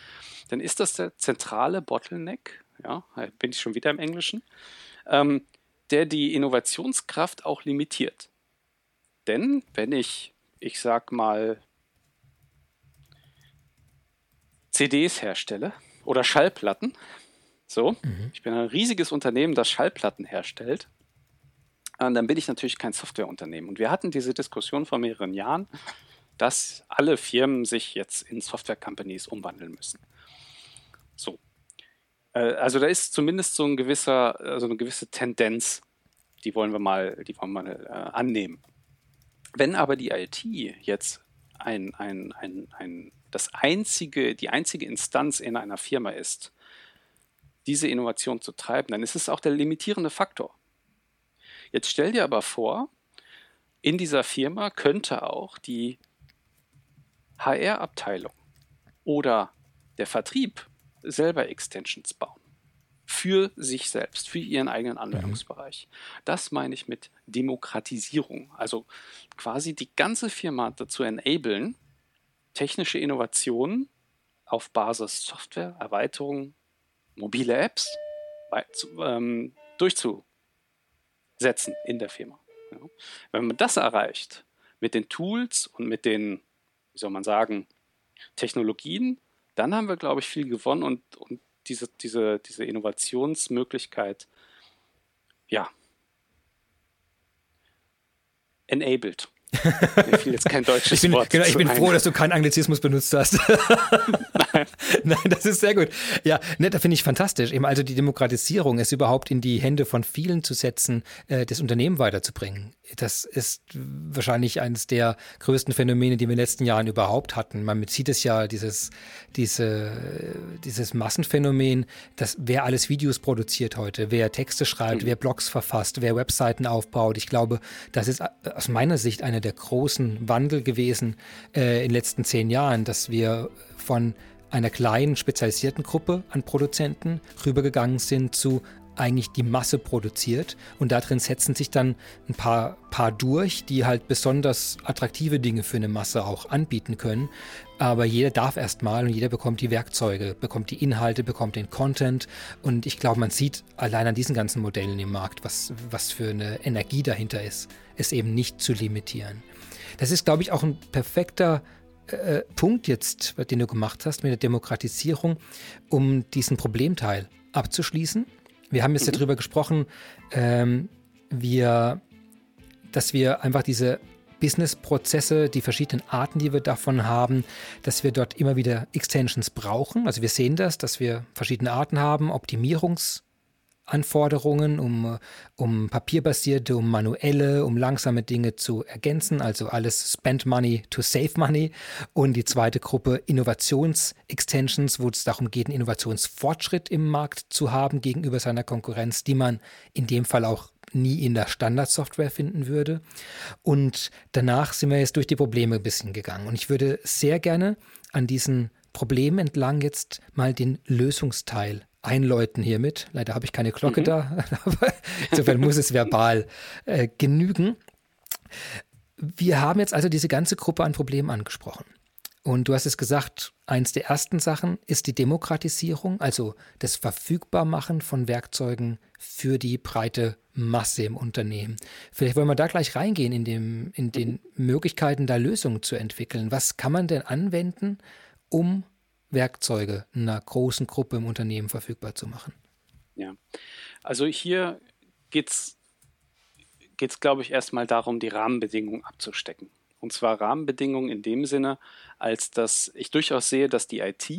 [SPEAKER 2] dann ist das der zentrale Bottleneck, ja, bin ich schon wieder im Englischen, ähm, der die Innovationskraft auch limitiert. Denn wenn ich, ich sag mal, CDs herstelle oder Schallplatten. So, mhm. ich bin ein riesiges Unternehmen, das Schallplatten herstellt. Und dann bin ich natürlich kein Softwareunternehmen. Und wir hatten diese Diskussion vor mehreren Jahren, dass alle Firmen sich jetzt in Software-Companies umwandeln müssen. So. Äh, also da ist zumindest so ein gewisser, also eine gewisse Tendenz, die wollen wir mal, die wollen wir mal äh, annehmen. Wenn aber die IT jetzt ein, ein, ein, ein das einzige, die einzige Instanz in einer Firma ist, diese Innovation zu treiben, dann ist es auch der limitierende Faktor. Jetzt stell dir aber vor, in dieser Firma könnte auch die HR-Abteilung oder der Vertrieb selber Extensions bauen. Für sich selbst, für ihren eigenen Anwendungsbereich. Das meine ich mit Demokratisierung. Also quasi die ganze Firma dazu enablen, technische Innovationen auf Basis Software, Erweiterungen, mobile Apps ähm, durchzusetzen in der Firma. Ja. Wenn man das erreicht, mit den Tools und mit den, wie soll man sagen, Technologien, dann haben wir, glaube ich, viel gewonnen und, und diese, diese, diese Innovationsmöglichkeit, ja, enabled. Mir fiel jetzt kein deutsches
[SPEAKER 1] ich bin,
[SPEAKER 2] Wort.
[SPEAKER 1] Genau, ich bin froh, dass du keinen Anglizismus benutzt hast. Nein. Das ist sehr gut. Ja, ne, da finde ich fantastisch. Eben also die Demokratisierung, es überhaupt in die Hände von vielen zu setzen, äh, das Unternehmen weiterzubringen. Das ist wahrscheinlich eines der größten Phänomene, die wir in den letzten Jahren überhaupt hatten. Man sieht es ja, dieses, diese, dieses Massenphänomen, dass wer alles Videos produziert heute, wer Texte schreibt, mhm. wer Blogs verfasst, wer Webseiten aufbaut. Ich glaube, das ist aus meiner Sicht einer der großen Wandel gewesen äh, in den letzten zehn Jahren, dass wir von einer kleinen spezialisierten Gruppe an Produzenten rübergegangen sind zu eigentlich die Masse produziert und darin setzen sich dann ein paar, paar durch, die halt besonders attraktive Dinge für eine Masse auch anbieten können. Aber jeder darf erstmal und jeder bekommt die Werkzeuge, bekommt die Inhalte, bekommt den Content und ich glaube, man sieht allein an diesen ganzen Modellen im Markt, was, was für eine Energie dahinter ist, es eben nicht zu limitieren. Das ist, glaube ich, auch ein perfekter äh, Punkt jetzt, den du gemacht hast mit der Demokratisierung, um diesen Problemteil abzuschließen. Wir haben jetzt mhm. darüber gesprochen, ähm, wir, dass wir einfach diese Business-Prozesse, die verschiedenen Arten, die wir davon haben, dass wir dort immer wieder Extensions brauchen. Also wir sehen das, dass wir verschiedene Arten haben, Optimierungs- Anforderungen, um, um papierbasierte, um manuelle, um langsame Dinge zu ergänzen, also alles Spend Money to Save Money. Und die zweite Gruppe Innovations-Extensions, wo es darum geht, einen Innovationsfortschritt im Markt zu haben gegenüber seiner Konkurrenz, die man in dem Fall auch nie in der Standardsoftware finden würde. Und danach sind wir jetzt durch die Probleme ein bisschen gegangen. Und ich würde sehr gerne an diesen Problemen entlang jetzt mal den Lösungsteil einläuten hiermit. Leider habe ich keine Glocke mhm. da, aber insofern muss es verbal äh, genügen. Wir haben jetzt also diese ganze Gruppe an Problemen angesprochen. Und du hast es gesagt, eins der ersten Sachen ist die Demokratisierung, also das Verfügbarmachen von Werkzeugen für die breite Masse im Unternehmen. Vielleicht wollen wir da gleich reingehen in, dem, in den Möglichkeiten, da Lösungen zu entwickeln. Was kann man denn anwenden, um Werkzeuge einer großen Gruppe im Unternehmen verfügbar zu machen.
[SPEAKER 2] Ja, also hier geht es, glaube ich, erstmal darum, die Rahmenbedingungen abzustecken. Und zwar Rahmenbedingungen in dem Sinne, als dass ich durchaus sehe, dass die IT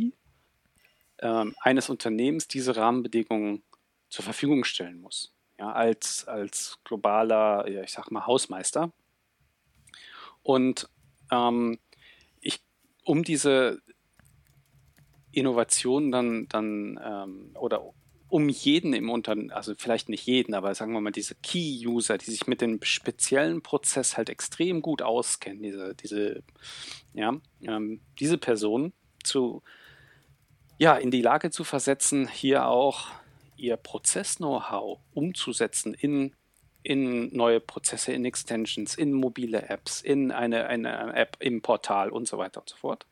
[SPEAKER 2] äh, eines Unternehmens diese Rahmenbedingungen zur Verfügung stellen muss. Ja, als, als globaler, ja, ich sag mal, Hausmeister. Und ähm, ich, um diese Innovationen dann, dann ähm, oder um jeden im Unternehmen, also vielleicht nicht jeden, aber sagen wir mal diese Key-User, die sich mit dem speziellen Prozess halt extrem gut auskennen, diese, diese, ja, ähm, diese Person zu, ja, in die Lage zu versetzen, hier auch ihr Prozess-Know-how umzusetzen in, in neue Prozesse, in Extensions, in mobile Apps, in eine, eine App im Portal und so weiter und so fort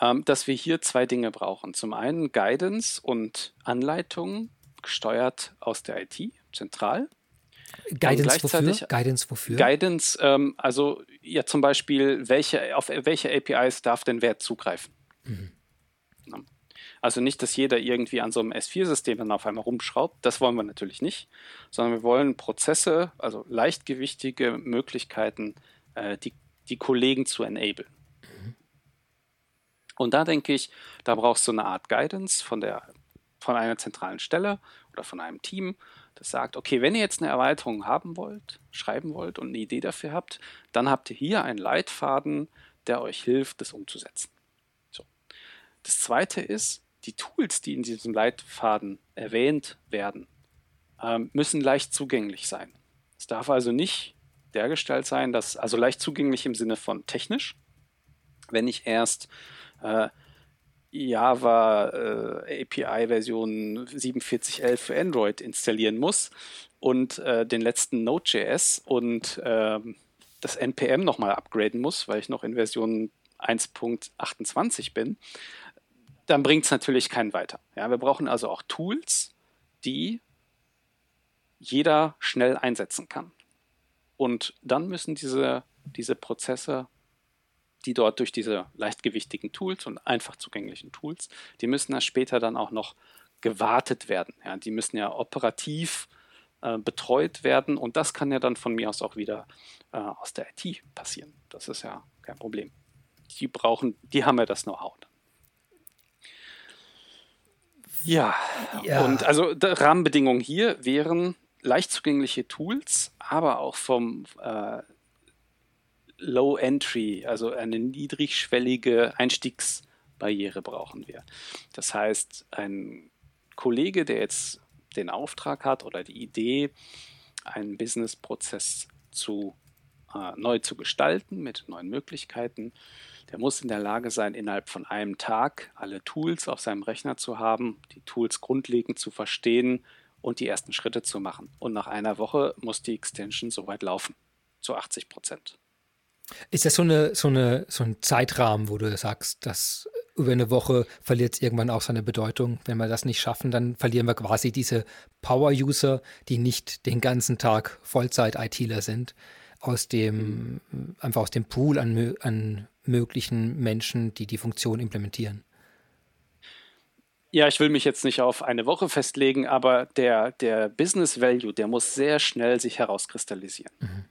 [SPEAKER 2] ähm, dass wir hier zwei Dinge brauchen. Zum einen Guidance und Anleitungen, gesteuert aus der IT, zentral.
[SPEAKER 1] Guidance wofür? Guidance wofür?
[SPEAKER 2] Guidance, ähm, also ja zum Beispiel, welche, auf welche APIs darf denn wer zugreifen? Mhm. Also nicht, dass jeder irgendwie an so einem S4-System dann auf einmal rumschraubt, das wollen wir natürlich nicht, sondern wir wollen Prozesse, also leichtgewichtige Möglichkeiten, äh, die, die Kollegen zu enablen. Und da denke ich, da brauchst du eine Art Guidance von, der, von einer zentralen Stelle oder von einem Team, das sagt, okay, wenn ihr jetzt eine Erweiterung haben wollt, schreiben wollt und eine Idee dafür habt, dann habt ihr hier einen Leitfaden, der euch hilft, das umzusetzen. So. Das zweite ist, die Tools, die in diesem Leitfaden erwähnt werden, ähm, müssen leicht zugänglich sein. Es darf also nicht dergestellt sein, dass, also leicht zugänglich im Sinne von technisch, wenn ich erst äh, Java äh, API Version 47.11 für Android installieren muss und äh, den letzten Node.js und äh, das NPM nochmal upgraden muss, weil ich noch in Version 1.28 bin, dann bringt es natürlich keinen weiter. Ja, wir brauchen also auch Tools, die jeder schnell einsetzen kann. Und dann müssen diese, diese Prozesse, die dort durch diese leichtgewichtigen Tools und einfach zugänglichen Tools, die müssen ja später dann auch noch gewartet werden. Ja, die müssen ja operativ äh, betreut werden und das kann ja dann von mir aus auch wieder äh, aus der IT passieren. Das ist ja kein Problem. Die brauchen, die haben ja das Know-how. Ja, ja, und also Rahmenbedingungen hier wären leicht zugängliche Tools, aber auch vom äh, Low Entry, also eine niedrigschwellige Einstiegsbarriere brauchen wir. Das heißt, ein Kollege, der jetzt den Auftrag hat oder die Idee, einen Businessprozess zu äh, neu zu gestalten mit neuen Möglichkeiten, der muss in der Lage sein, innerhalb von einem Tag alle Tools auf seinem Rechner zu haben, die Tools grundlegend zu verstehen und die ersten Schritte zu machen. Und nach einer Woche muss die Extension soweit laufen, zu 80 Prozent.
[SPEAKER 1] Ist das so, eine, so, eine, so ein Zeitrahmen, wo du sagst, dass über eine Woche verliert es irgendwann auch seine Bedeutung? Wenn wir das nicht schaffen, dann verlieren wir quasi diese Power-User, die nicht den ganzen Tag Vollzeit-ITler sind, aus dem, einfach aus dem Pool an, an möglichen Menschen, die die Funktion implementieren.
[SPEAKER 2] Ja, ich will mich jetzt nicht auf eine Woche festlegen, aber der, der Business Value, der muss sehr schnell sich herauskristallisieren. Mhm.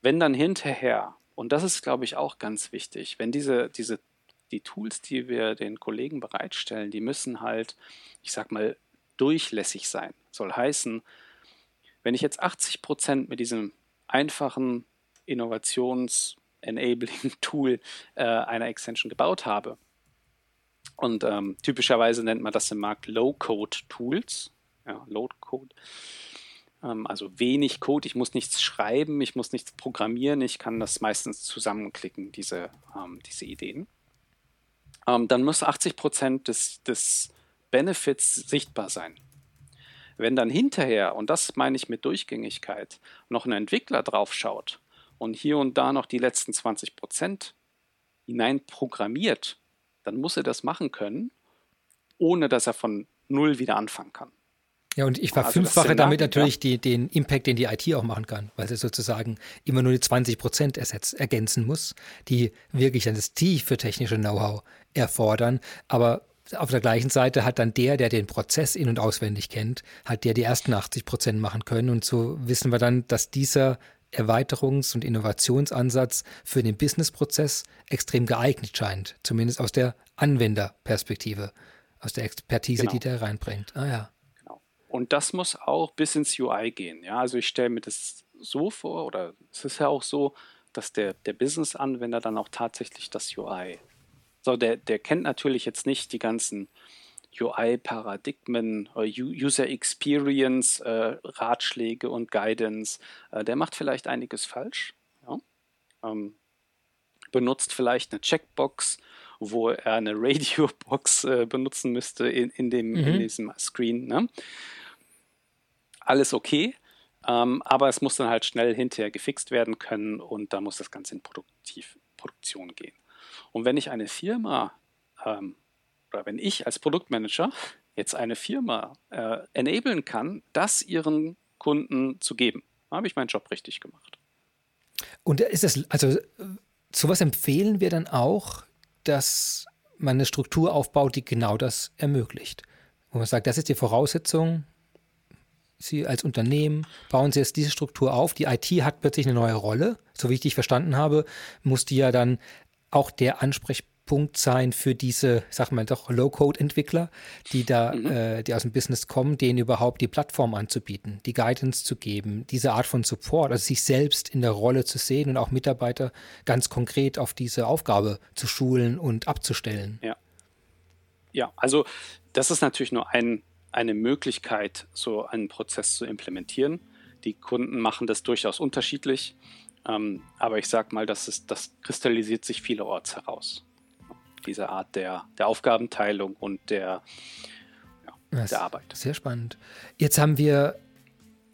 [SPEAKER 2] Wenn dann hinterher, und das ist, glaube ich, auch ganz wichtig, wenn diese, diese, die Tools, die wir den Kollegen bereitstellen, die müssen halt, ich sag mal, durchlässig sein. Soll heißen, wenn ich jetzt 80 Prozent mit diesem einfachen Innovations- Enabling-Tool äh, einer Extension gebaut habe. Und ähm, typischerweise nennt man das im Markt Low-Code-Tools, ja, Low-Code. Ähm, also wenig Code, ich muss nichts schreiben, ich muss nichts programmieren, ich kann das meistens zusammenklicken, diese, ähm, diese Ideen. Ähm, dann muss 80 Prozent des, des Benefits sichtbar sein. Wenn dann hinterher, und das meine ich mit Durchgängigkeit, noch ein Entwickler drauf schaut und hier und da noch die letzten 20 Prozent hinein programmiert, dann muss er das machen können, ohne dass er von null wieder anfangen kann.
[SPEAKER 1] Ja, und ich verfünffache also damit natürlich ja. die, den Impact, den die IT auch machen kann, weil sie sozusagen immer nur die 20 Prozent ergänzen muss, die wirklich dann das tiefe technische Know-how erfordern. Aber auf der gleichen Seite hat dann der, der den Prozess in- und auswendig kennt, hat der die ersten 80 Prozent machen können. Und so wissen wir dann, dass dieser Erweiterungs- und Innovationsansatz für den Businessprozess extrem geeignet scheint, zumindest aus der Anwenderperspektive, aus der Expertise, genau. die der reinbringt. Ah ja.
[SPEAKER 2] Und das muss auch bis ins UI gehen. Ja, also ich stelle mir das so vor, oder es ist ja auch so, dass der, der Business-Anwender dann auch tatsächlich das UI. So, der, der kennt natürlich jetzt nicht die ganzen UI-Paradigmen, äh, User Experience, äh, Ratschläge und Guidance, äh, der macht vielleicht einiges falsch. Ja? Ähm, benutzt vielleicht eine Checkbox, wo er eine Radiobox äh, benutzen müsste in, in, dem, mhm. in diesem Screen. Ne? Alles okay, ähm, aber es muss dann halt schnell hinterher gefixt werden können und da muss das Ganze in Produktiv, Produktion gehen. Und wenn ich eine Firma ähm, oder wenn ich als Produktmanager jetzt eine Firma äh, enablen kann, das ihren Kunden zu geben, habe ich meinen Job richtig gemacht.
[SPEAKER 1] Und ist es, also sowas empfehlen wir dann auch, dass man eine Struktur aufbaut, die genau das ermöglicht. Wo man sagt, das ist die Voraussetzung, Sie als Unternehmen bauen Sie jetzt diese Struktur auf. Die IT hat plötzlich eine neue Rolle. So wie ich dich verstanden habe, muss die ja dann auch der Ansprechpartner Punkt sein für diese, sag mal doch, Low-Code-Entwickler, die da, mhm. äh, die aus dem Business kommen, denen überhaupt die Plattform anzubieten, die Guidance zu geben, diese Art von Support, also sich selbst in der Rolle zu sehen und auch Mitarbeiter ganz konkret auf diese Aufgabe zu schulen und abzustellen.
[SPEAKER 2] Ja. Ja, also das ist natürlich nur ein, eine Möglichkeit, so einen Prozess zu implementieren. Die Kunden machen das durchaus unterschiedlich. Ähm, aber ich sage mal, das, ist, das kristallisiert sich vielerorts heraus diese Art der, der Aufgabenteilung und der, ja, der Arbeit.
[SPEAKER 1] Sehr spannend. Jetzt haben wir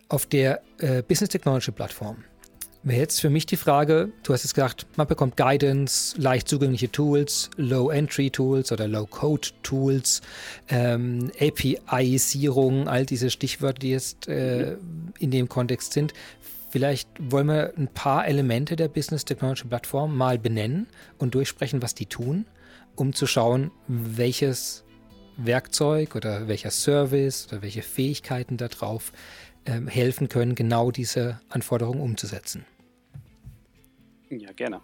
[SPEAKER 1] auf der äh, Business Technology Plattform wäre jetzt für mich die Frage, du hast es gesagt, man bekommt Guidance, leicht zugängliche Tools, Low-Entry-Tools oder Low-Code-Tools, ähm, API-Isierung, all diese Stichwörter, die jetzt äh, mhm. in dem Kontext sind. Vielleicht wollen wir ein paar Elemente der Business Technology Plattform mal benennen und durchsprechen, was die tun, um zu schauen, welches Werkzeug oder welcher Service oder welche Fähigkeiten darauf äh, helfen können, genau diese Anforderungen umzusetzen.
[SPEAKER 2] Ja, gerne.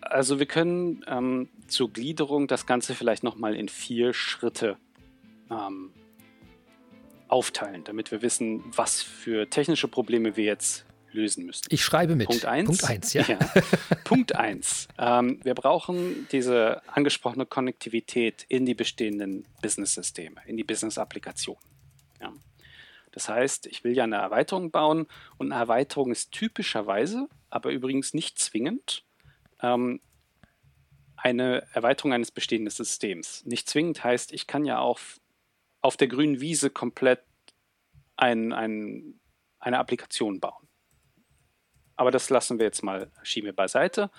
[SPEAKER 2] Also wir können ähm, zur Gliederung das Ganze vielleicht nochmal in vier Schritte ähm, aufteilen, damit wir wissen, was für technische Probleme wir jetzt lösen müssen.
[SPEAKER 1] Ich schreibe mit.
[SPEAKER 2] Punkt 1.
[SPEAKER 1] Punkt 1, ja. ja.
[SPEAKER 2] Punkt 1. Ähm, wir brauchen diese angesprochene Konnektivität in die bestehenden Business-Systeme, in die Business-Applikationen. Ja. Das heißt, ich will ja eine Erweiterung bauen und eine Erweiterung ist typischerweise, aber übrigens nicht zwingend, ähm, eine Erweiterung eines bestehenden Systems. Nicht zwingend heißt, ich kann ja auch auf der grünen Wiese komplett ein, ein, eine Applikation bauen. Aber das lassen wir jetzt mal, schieben wir beiseite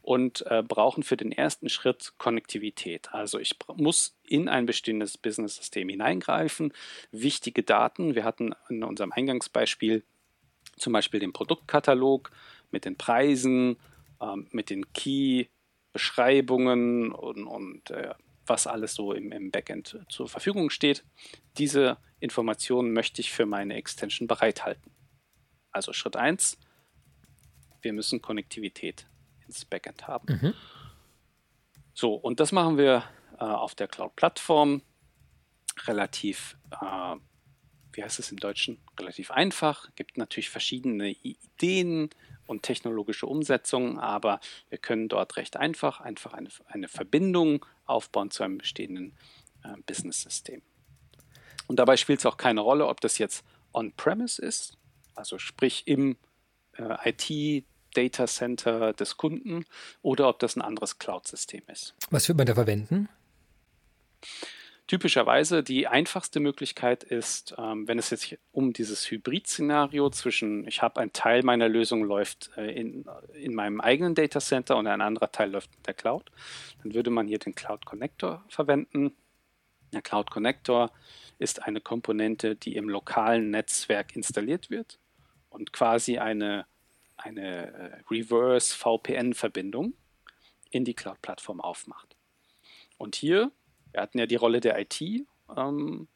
[SPEAKER 2] und äh, brauchen für den ersten Schritt Konnektivität. Also ich muss in ein bestehendes Business-System hineingreifen, wichtige Daten. Wir hatten in unserem Eingangsbeispiel zum Beispiel den Produktkatalog mit den Preisen, ähm, mit den Key-Beschreibungen und, und äh, was alles so im, im Backend zur Verfügung steht. Diese Informationen möchte ich für meine Extension bereithalten. Also Schritt 1, wir müssen Konnektivität ins Backend haben. Mhm. So, und das machen wir äh, auf der Cloud-Plattform relativ, äh, wie heißt es im Deutschen, relativ einfach. Gibt natürlich verschiedene Ideen und technologische Umsetzungen, aber wir können dort recht einfach, einfach eine, eine Verbindung aufbauen zu einem bestehenden äh, Business-System. Und dabei spielt es auch keine Rolle, ob das jetzt on-premise ist, also sprich im äh, IT-Data Center des Kunden, oder ob das ein anderes Cloud-System ist.
[SPEAKER 1] Was wird man da verwenden?
[SPEAKER 2] Typischerweise die einfachste Möglichkeit ist, ähm, wenn es jetzt um dieses Hybrid-Szenario zwischen, ich habe einen Teil meiner Lösung läuft äh, in, in meinem eigenen Data Center und ein anderer Teil läuft in der Cloud, dann würde man hier den Cloud Connector verwenden. Der Cloud Connector ist eine Komponente, die im lokalen Netzwerk installiert wird und quasi eine, eine äh, Reverse VPN-Verbindung in die Cloud-Plattform aufmacht. Und hier wir hatten ja die Rolle der IT ähm,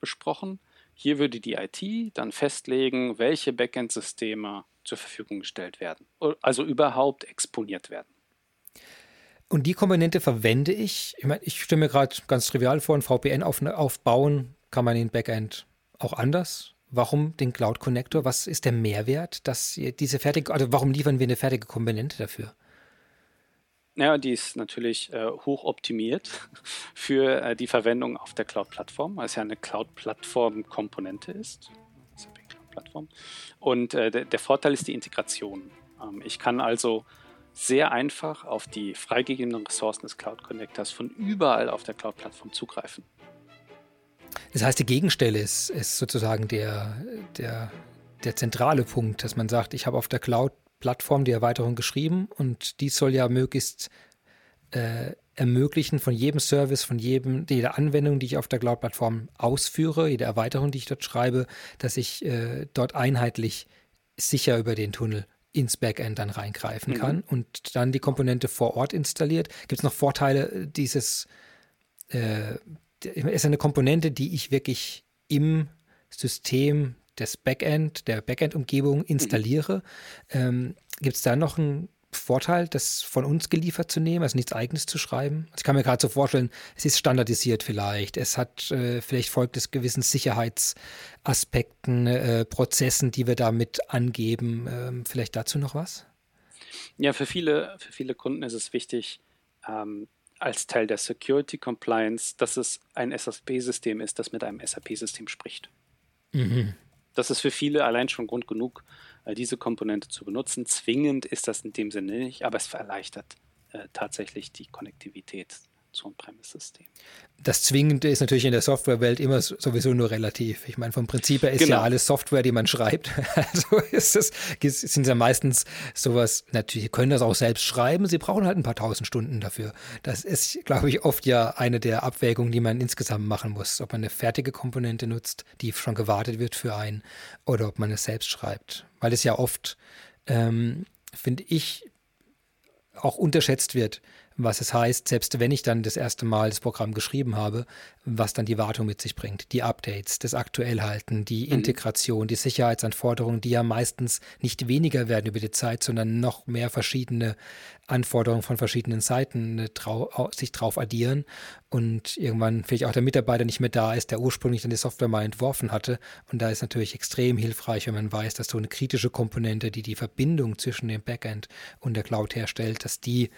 [SPEAKER 2] besprochen. Hier würde die IT dann festlegen, welche Backend-Systeme zur Verfügung gestellt werden, also überhaupt exponiert werden.
[SPEAKER 1] Und die Komponente verwende ich. Ich, meine, ich stelle mir gerade ganz trivial vor, ein VPN auf, aufbauen kann man in Backend auch anders. Warum den Cloud Connector? Was ist der Mehrwert, dass diese fertige, also warum liefern wir eine fertige Komponente dafür?
[SPEAKER 2] Ja, die ist natürlich äh, hoch optimiert für äh, die Verwendung auf der Cloud-Plattform, weil es ja eine Cloud-Plattform-Komponente ist. Cloud-Plattform. Und äh, der, der, Vorteil ist die Integration. Ähm, ich kann also sehr einfach auf die freigegebenen Ressourcen des Cloud Connectors von überall auf der Cloud-Plattform zugreifen.
[SPEAKER 1] Das heißt, die Gegenstelle ist, ist sozusagen der, der, der zentrale Punkt, dass man sagt, ich habe auf der Cloud Plattform die Erweiterung geschrieben und die soll ja möglichst äh, ermöglichen von jedem Service, von jedem, jeder Anwendung, die ich auf der Cloud-Plattform ausführe, jede Erweiterung, die ich dort schreibe, dass ich äh, dort einheitlich sicher über den Tunnel ins Backend dann reingreifen kann mhm. und dann die Komponente vor Ort installiert. Gibt es noch Vorteile dieses, äh, ist eine Komponente, die ich wirklich im System des Backend, der Backend-Umgebung mhm. installiere. Mhm. Ähm, Gibt es da noch einen Vorteil, das von uns geliefert zu nehmen, also nichts eigenes zu schreiben? Also ich kann mir gerade so vorstellen, es ist standardisiert vielleicht, es hat äh, vielleicht folgt es gewissen Sicherheitsaspekten, äh, Prozessen, die wir damit angeben. Ähm, vielleicht dazu noch was?
[SPEAKER 2] Ja, für viele, für viele Kunden ist es wichtig, ähm, als Teil der Security Compliance, dass es ein SAP-System ist, das mit einem SAP-System spricht. Mhm das ist für viele allein schon Grund genug, äh, diese Komponente zu benutzen. Zwingend ist das in dem Sinne nicht, aber es erleichtert äh, tatsächlich die Konnektivität zu On-Premise-System.
[SPEAKER 1] Das Zwingende ist natürlich in der Softwarewelt immer sowieso nur relativ. Ich meine, vom Prinzip her ist genau. ja alles Software, die man schreibt. Also ist es, sind ja meistens sowas, natürlich können das auch selbst schreiben, sie brauchen halt ein paar tausend Stunden dafür. Das ist, glaube ich, oft ja eine der Abwägungen, die man insgesamt machen muss. Ob man eine fertige Komponente nutzt, die schon gewartet wird für einen, oder ob man es selbst schreibt. Weil es ja oft, ähm, finde ich, auch unterschätzt wird, was es heißt, selbst wenn ich dann das erste Mal das Programm geschrieben habe, was dann die Wartung mit sich bringt. Die Updates, das Aktuellhalten, die mhm. Integration, die Sicherheitsanforderungen, die ja meistens nicht weniger werden über die Zeit, sondern noch mehr verschiedene Anforderungen von verschiedenen Seiten trau sich drauf addieren und irgendwann vielleicht auch der Mitarbeiter nicht mehr da ist, der ursprünglich dann die Software mal entworfen hatte. Und da ist natürlich extrem hilfreich, wenn man weiß, dass so eine kritische Komponente, die die Verbindung zwischen dem Backend und der Cloud herstellt, dass die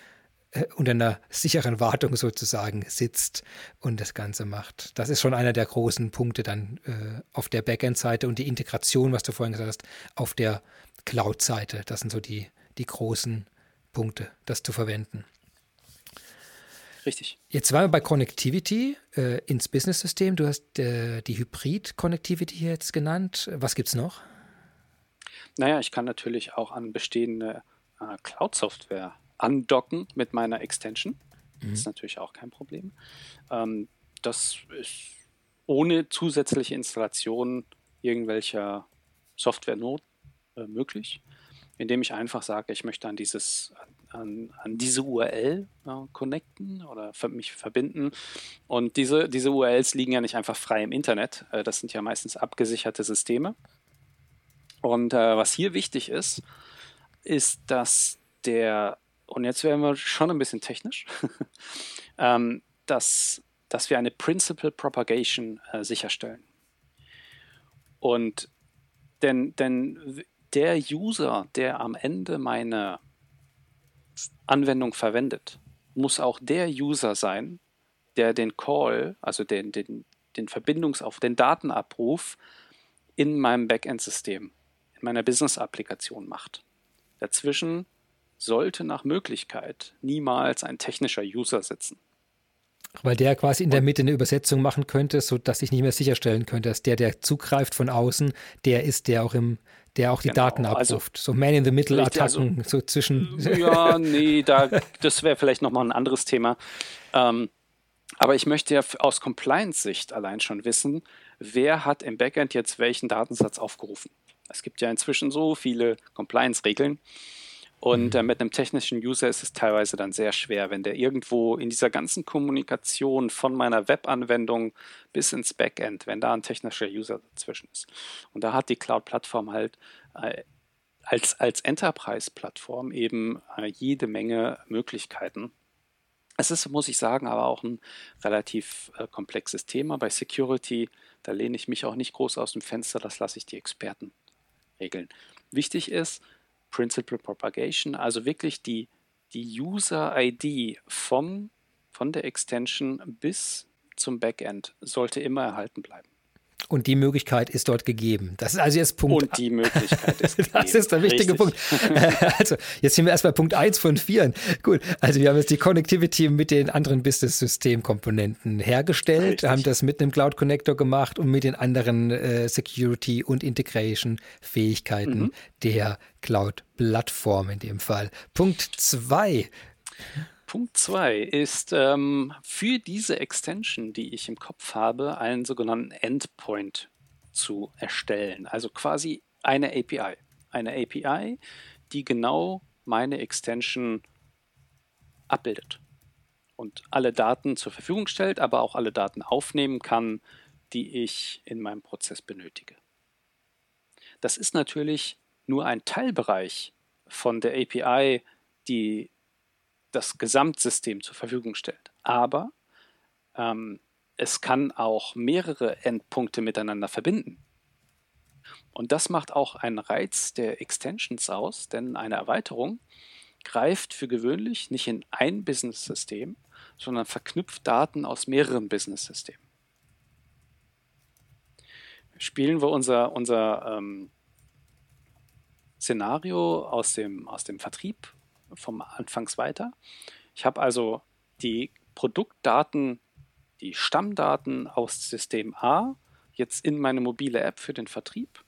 [SPEAKER 1] unter einer sicheren Wartung sozusagen sitzt und das Ganze macht. Das ist schon einer der großen Punkte dann äh, auf der Backend-Seite und die Integration, was du vorhin gesagt hast, auf der Cloud-Seite. Das sind so die, die großen Punkte, das zu verwenden.
[SPEAKER 2] Richtig.
[SPEAKER 1] Jetzt waren wir bei Connectivity äh, ins Business-System. Du hast äh, die Hybrid-Connectivity jetzt genannt. Was gibt es noch?
[SPEAKER 2] Naja, ich kann natürlich auch an bestehende äh, Cloud-Software andocken mit meiner Extension. Mhm. Das ist natürlich auch kein Problem. Ähm, das ist ohne zusätzliche Installation irgendwelcher Software-Not äh, möglich, indem ich einfach sage, ich möchte an dieses an, an diese URL äh, connecten oder mich verbinden. Und diese, diese URLs liegen ja nicht einfach frei im Internet. Äh, das sind ja meistens abgesicherte Systeme. Und äh, was hier wichtig ist, ist, dass der und jetzt werden wir schon ein bisschen technisch, ähm, dass, dass wir eine Principal Propagation äh, sicherstellen. Und denn, denn der User, der am Ende meine Anwendung verwendet, muss auch der User sein, der den Call, also den, den, den Verbindungsauf, den Datenabruf in meinem Backend-System, in meiner Business-Applikation macht. Dazwischen sollte nach Möglichkeit niemals ein technischer User sitzen.
[SPEAKER 1] Weil der quasi in der Mitte eine Übersetzung machen könnte, sodass ich nicht mehr sicherstellen könnte, dass der, der zugreift von außen, der ist, der auch im, der auch die genau, Daten also abruft. Also, so Man-in-the-Middle-Attacken, also, so zwischen.
[SPEAKER 2] Ja, nee, da, das wäre vielleicht nochmal ein anderes Thema. Ähm, aber ich möchte ja aus Compliance-Sicht allein schon wissen, wer hat im Backend jetzt welchen Datensatz aufgerufen. Es gibt ja inzwischen so viele Compliance-Regeln. Und mhm. äh, mit einem technischen User ist es teilweise dann sehr schwer, wenn der irgendwo in dieser ganzen Kommunikation von meiner Webanwendung bis ins Backend, wenn da ein technischer User dazwischen ist. Und da hat die Cloud-Plattform halt äh, als, als Enterprise-Plattform eben äh, jede Menge Möglichkeiten. Es ist, muss ich sagen, aber auch ein relativ äh, komplexes Thema. Bei Security, da lehne ich mich auch nicht groß aus dem Fenster, das lasse ich die Experten regeln. Wichtig ist, Principal Propagation, also wirklich die, die User-ID vom, von der Extension bis zum Backend sollte immer erhalten bleiben.
[SPEAKER 1] Und die Möglichkeit ist dort gegeben. Das ist also jetzt Punkt.
[SPEAKER 2] Und die Möglichkeit ist gegeben.
[SPEAKER 1] Das ist der wichtige Richtig. Punkt. Also, jetzt sind wir erst bei Punkt 1 von 4. Gut, also wir haben jetzt die Connectivity mit den anderen Business-System-Komponenten hergestellt, Richtig. haben das mit einem Cloud Connector gemacht und mit den anderen äh, Security- und Integration-Fähigkeiten mhm. der Cloud-Plattform in dem Fall. Punkt 2.
[SPEAKER 2] Punkt 2 ist ähm, für diese Extension, die ich im Kopf habe, einen sogenannten Endpoint zu erstellen. Also quasi eine API. Eine API, die genau meine Extension abbildet und alle Daten zur Verfügung stellt, aber auch alle Daten aufnehmen kann, die ich in meinem Prozess benötige. Das ist natürlich nur ein Teilbereich von der API, die das Gesamtsystem zur Verfügung stellt. Aber ähm, es kann auch mehrere Endpunkte miteinander verbinden. Und das macht auch einen Reiz der Extensions aus, denn eine Erweiterung greift für gewöhnlich nicht in ein Business-System, sondern verknüpft Daten aus mehreren Business-Systemen. Spielen wir unser, unser ähm, Szenario aus dem, aus dem Vertrieb vom Anfangs weiter. Ich habe also die Produktdaten, die Stammdaten aus System A jetzt in meine mobile App für den Vertrieb.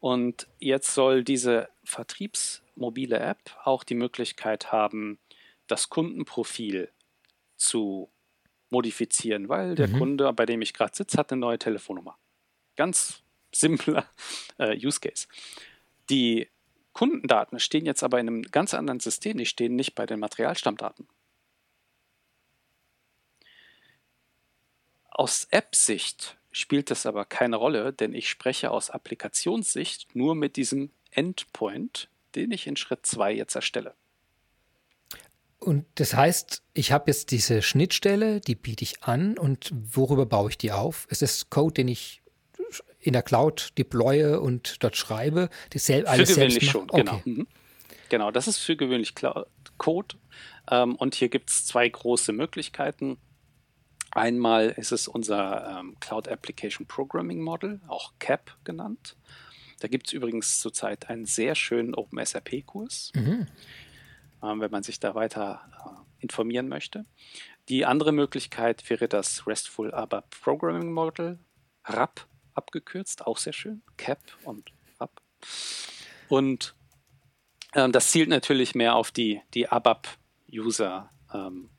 [SPEAKER 2] Und jetzt soll diese vertriebsmobile App auch die Möglichkeit haben, das Kundenprofil zu modifizieren, weil der mhm. Kunde, bei dem ich gerade sitze, hat eine neue Telefonnummer. Ganz simpler äh, Use Case. Die Kundendaten stehen jetzt aber in einem ganz anderen System, die stehen nicht bei den Materialstammdaten. Aus App-Sicht spielt das aber keine Rolle, denn ich spreche aus Applikationssicht nur mit diesem Endpoint, den ich in Schritt 2 jetzt erstelle.
[SPEAKER 1] Und das heißt, ich habe jetzt diese Schnittstelle, die biete ich an und worüber baue ich die auf? Ist das Code, den ich in der Cloud deploye und dort schreibe?
[SPEAKER 2] Das sel alles für gewöhnlich schon, okay. genau. Mhm. Genau, das ist für gewöhnlich Code. Ähm, und hier gibt es zwei große Möglichkeiten. Einmal ist es unser ähm, Cloud Application Programming Model, auch CAP genannt. Da gibt es übrigens zurzeit einen sehr schönen OpenSRP-Kurs, mhm. ähm, wenn man sich da weiter äh, informieren möchte. Die andere Möglichkeit wäre das RESTful ABAP Programming Model, RAP abgekürzt, auch sehr schön, CAP und RAP. Und ähm, das zielt natürlich mehr auf die, die ABAP-User ähm,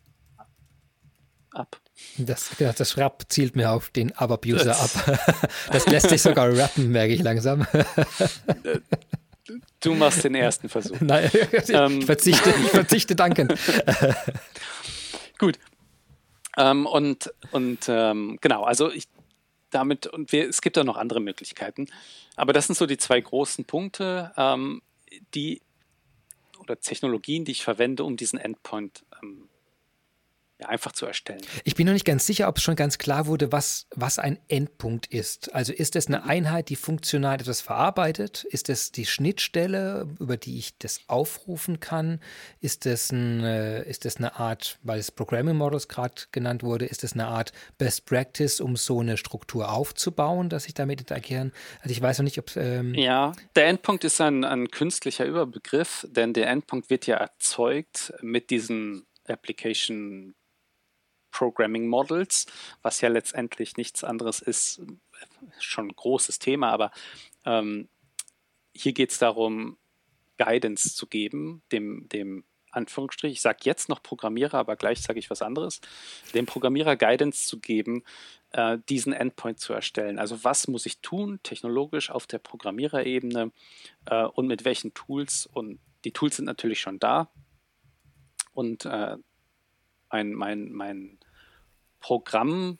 [SPEAKER 2] ab.
[SPEAKER 1] Das, das Rap zielt mir auf den ABAP-User ab. Das lässt sich sogar rappen, merke ich langsam.
[SPEAKER 2] Du machst den ersten Versuch.
[SPEAKER 1] Nein, ich, ähm, verzichte, ich verzichte danken.
[SPEAKER 2] Gut. Ähm, und und ähm, genau, also ich damit, und wir, es gibt auch noch andere Möglichkeiten. Aber das sind so die zwei großen Punkte, ähm, die oder Technologien, die ich verwende, um diesen Endpoint ähm, ja, einfach zu erstellen.
[SPEAKER 1] Ich bin noch nicht ganz sicher, ob es schon ganz klar wurde, was, was ein Endpunkt ist. Also ist es eine mhm. Einheit, die funktional etwas verarbeitet? Ist es die Schnittstelle, über die ich das aufrufen kann? Ist es, ein, äh, ist es eine Art, weil es Programming Models gerade genannt wurde, ist es eine Art Best Practice, um so eine Struktur aufzubauen, dass ich damit interagieren? Also ich weiß noch nicht, ob
[SPEAKER 2] ähm Ja, der Endpunkt ist ein, ein künstlicher Überbegriff, denn der Endpunkt wird ja erzeugt mit diesen Application Programming Models, was ja letztendlich nichts anderes ist, schon ein großes Thema, aber ähm, hier geht es darum, Guidance zu geben, dem, dem Anführungsstrich, ich sage jetzt noch Programmierer, aber gleich sage ich was anderes, dem Programmierer Guidance zu geben, äh, diesen Endpoint zu erstellen. Also was muss ich tun, technologisch auf der Programmiererebene äh, und mit welchen Tools. Und die Tools sind natürlich schon da. Und äh, mein, mein, mein Programm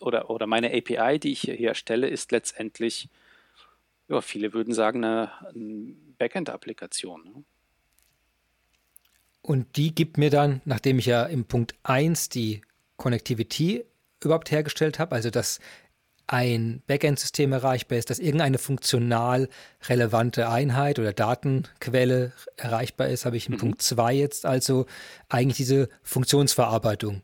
[SPEAKER 2] oder, oder meine API, die ich hier, erstelle, ist letztendlich, ja, viele würden sagen, eine, eine Backend-Applikation. Ne?
[SPEAKER 1] Und die gibt mir dann, nachdem ich ja im Punkt 1 die Connectivity überhaupt hergestellt habe, also dass ein Backend-System erreichbar ist, dass irgendeine funktional relevante Einheit oder Datenquelle erreichbar ist, habe ich in mhm. Punkt 2 jetzt also eigentlich diese Funktionsverarbeitung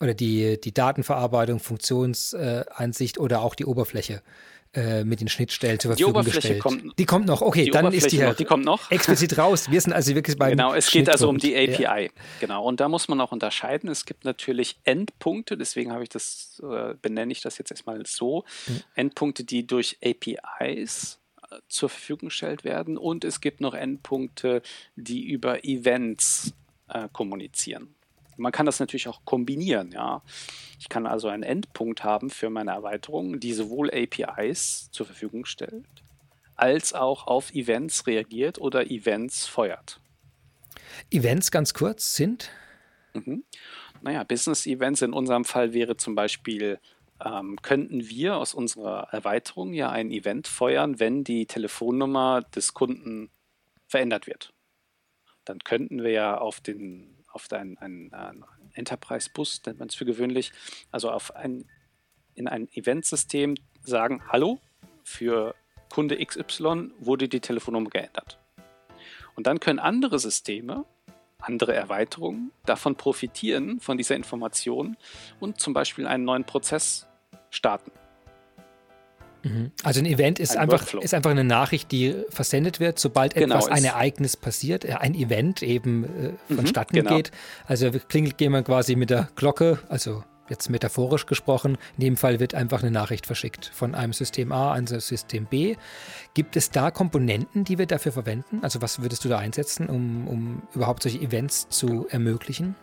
[SPEAKER 1] oder die, die Datenverarbeitung, Funktionsansicht oder auch die Oberfläche äh, mit den Schnittstellen zur Verfügung die gestellt. Kommt, die kommt noch, okay,
[SPEAKER 2] die
[SPEAKER 1] dann ist die,
[SPEAKER 2] noch, die kommt noch.
[SPEAKER 1] explizit raus. Wir sind also wirklich bei
[SPEAKER 2] Genau, es geht also um die API. Ja. Genau, und da muss man auch unterscheiden. Es gibt natürlich Endpunkte, deswegen habe ich das, äh, benenne ich das jetzt erstmal so. Mhm. Endpunkte, die durch APIs äh, zur Verfügung gestellt werden und es gibt noch Endpunkte, die über Events äh, kommunizieren. Man kann das natürlich auch kombinieren, ja. Ich kann also einen Endpunkt haben für meine Erweiterung, die sowohl APIs zur Verfügung stellt, als auch auf Events reagiert oder Events feuert.
[SPEAKER 1] Events ganz kurz sind?
[SPEAKER 2] Mhm. Naja, Business-Events in unserem Fall wäre zum Beispiel, ähm, könnten wir aus unserer Erweiterung ja ein Event feuern, wenn die Telefonnummer des Kunden verändert wird. Dann könnten wir ja auf den auf einen, einen, einen Enterprise-Bus, nennt man es für gewöhnlich, also auf ein, in ein Eventsystem sagen, hallo, für Kunde XY wurde die Telefonnummer geändert. Und dann können andere Systeme, andere Erweiterungen davon profitieren, von dieser Information und zum Beispiel einen neuen Prozess starten.
[SPEAKER 1] Also ein Event ist, ein einfach, ist einfach eine Nachricht, die versendet wird, sobald genau, etwas, ein Ereignis passiert, äh, ein Event eben äh, mhm, vonstatten mhm, genau. geht. Also klingelt jemand quasi mit der Glocke, also jetzt metaphorisch gesprochen. In dem Fall wird einfach eine Nachricht verschickt von einem System A an das System B. Gibt es da Komponenten, die wir dafür verwenden? Also was würdest du da einsetzen, um, um überhaupt solche Events zu ermöglichen?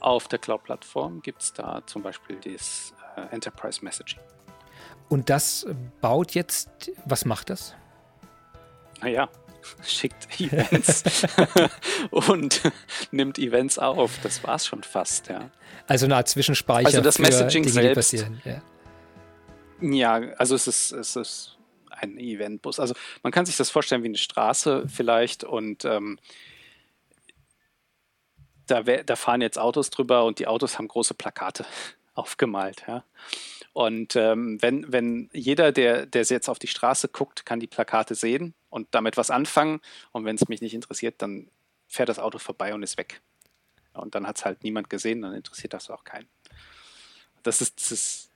[SPEAKER 2] Auf der Cloud-Plattform gibt es da zum Beispiel das äh, Enterprise Messaging.
[SPEAKER 1] Und das baut jetzt, was macht das?
[SPEAKER 2] Naja, schickt Events und nimmt Events auf. Das war es schon fast, ja.
[SPEAKER 1] Also eine Art Zwischenspeicher
[SPEAKER 2] also das
[SPEAKER 1] für
[SPEAKER 2] Messaging
[SPEAKER 1] Dinge,
[SPEAKER 2] selbst,
[SPEAKER 1] passieren. Ja.
[SPEAKER 2] ja, also es ist, es ist ein Eventbus. Also man kann sich das vorstellen wie eine Straße vielleicht und ähm, da, da, fahren jetzt Autos drüber und die Autos haben große Plakate aufgemalt. Ja. Und ähm, wenn, wenn jeder, der, der jetzt auf die Straße guckt, kann die Plakate sehen und damit was anfangen. Und wenn es mich nicht interessiert, dann fährt das Auto vorbei und ist weg. Und dann hat es halt niemand gesehen, dann interessiert das auch keinen. Das ist, das ist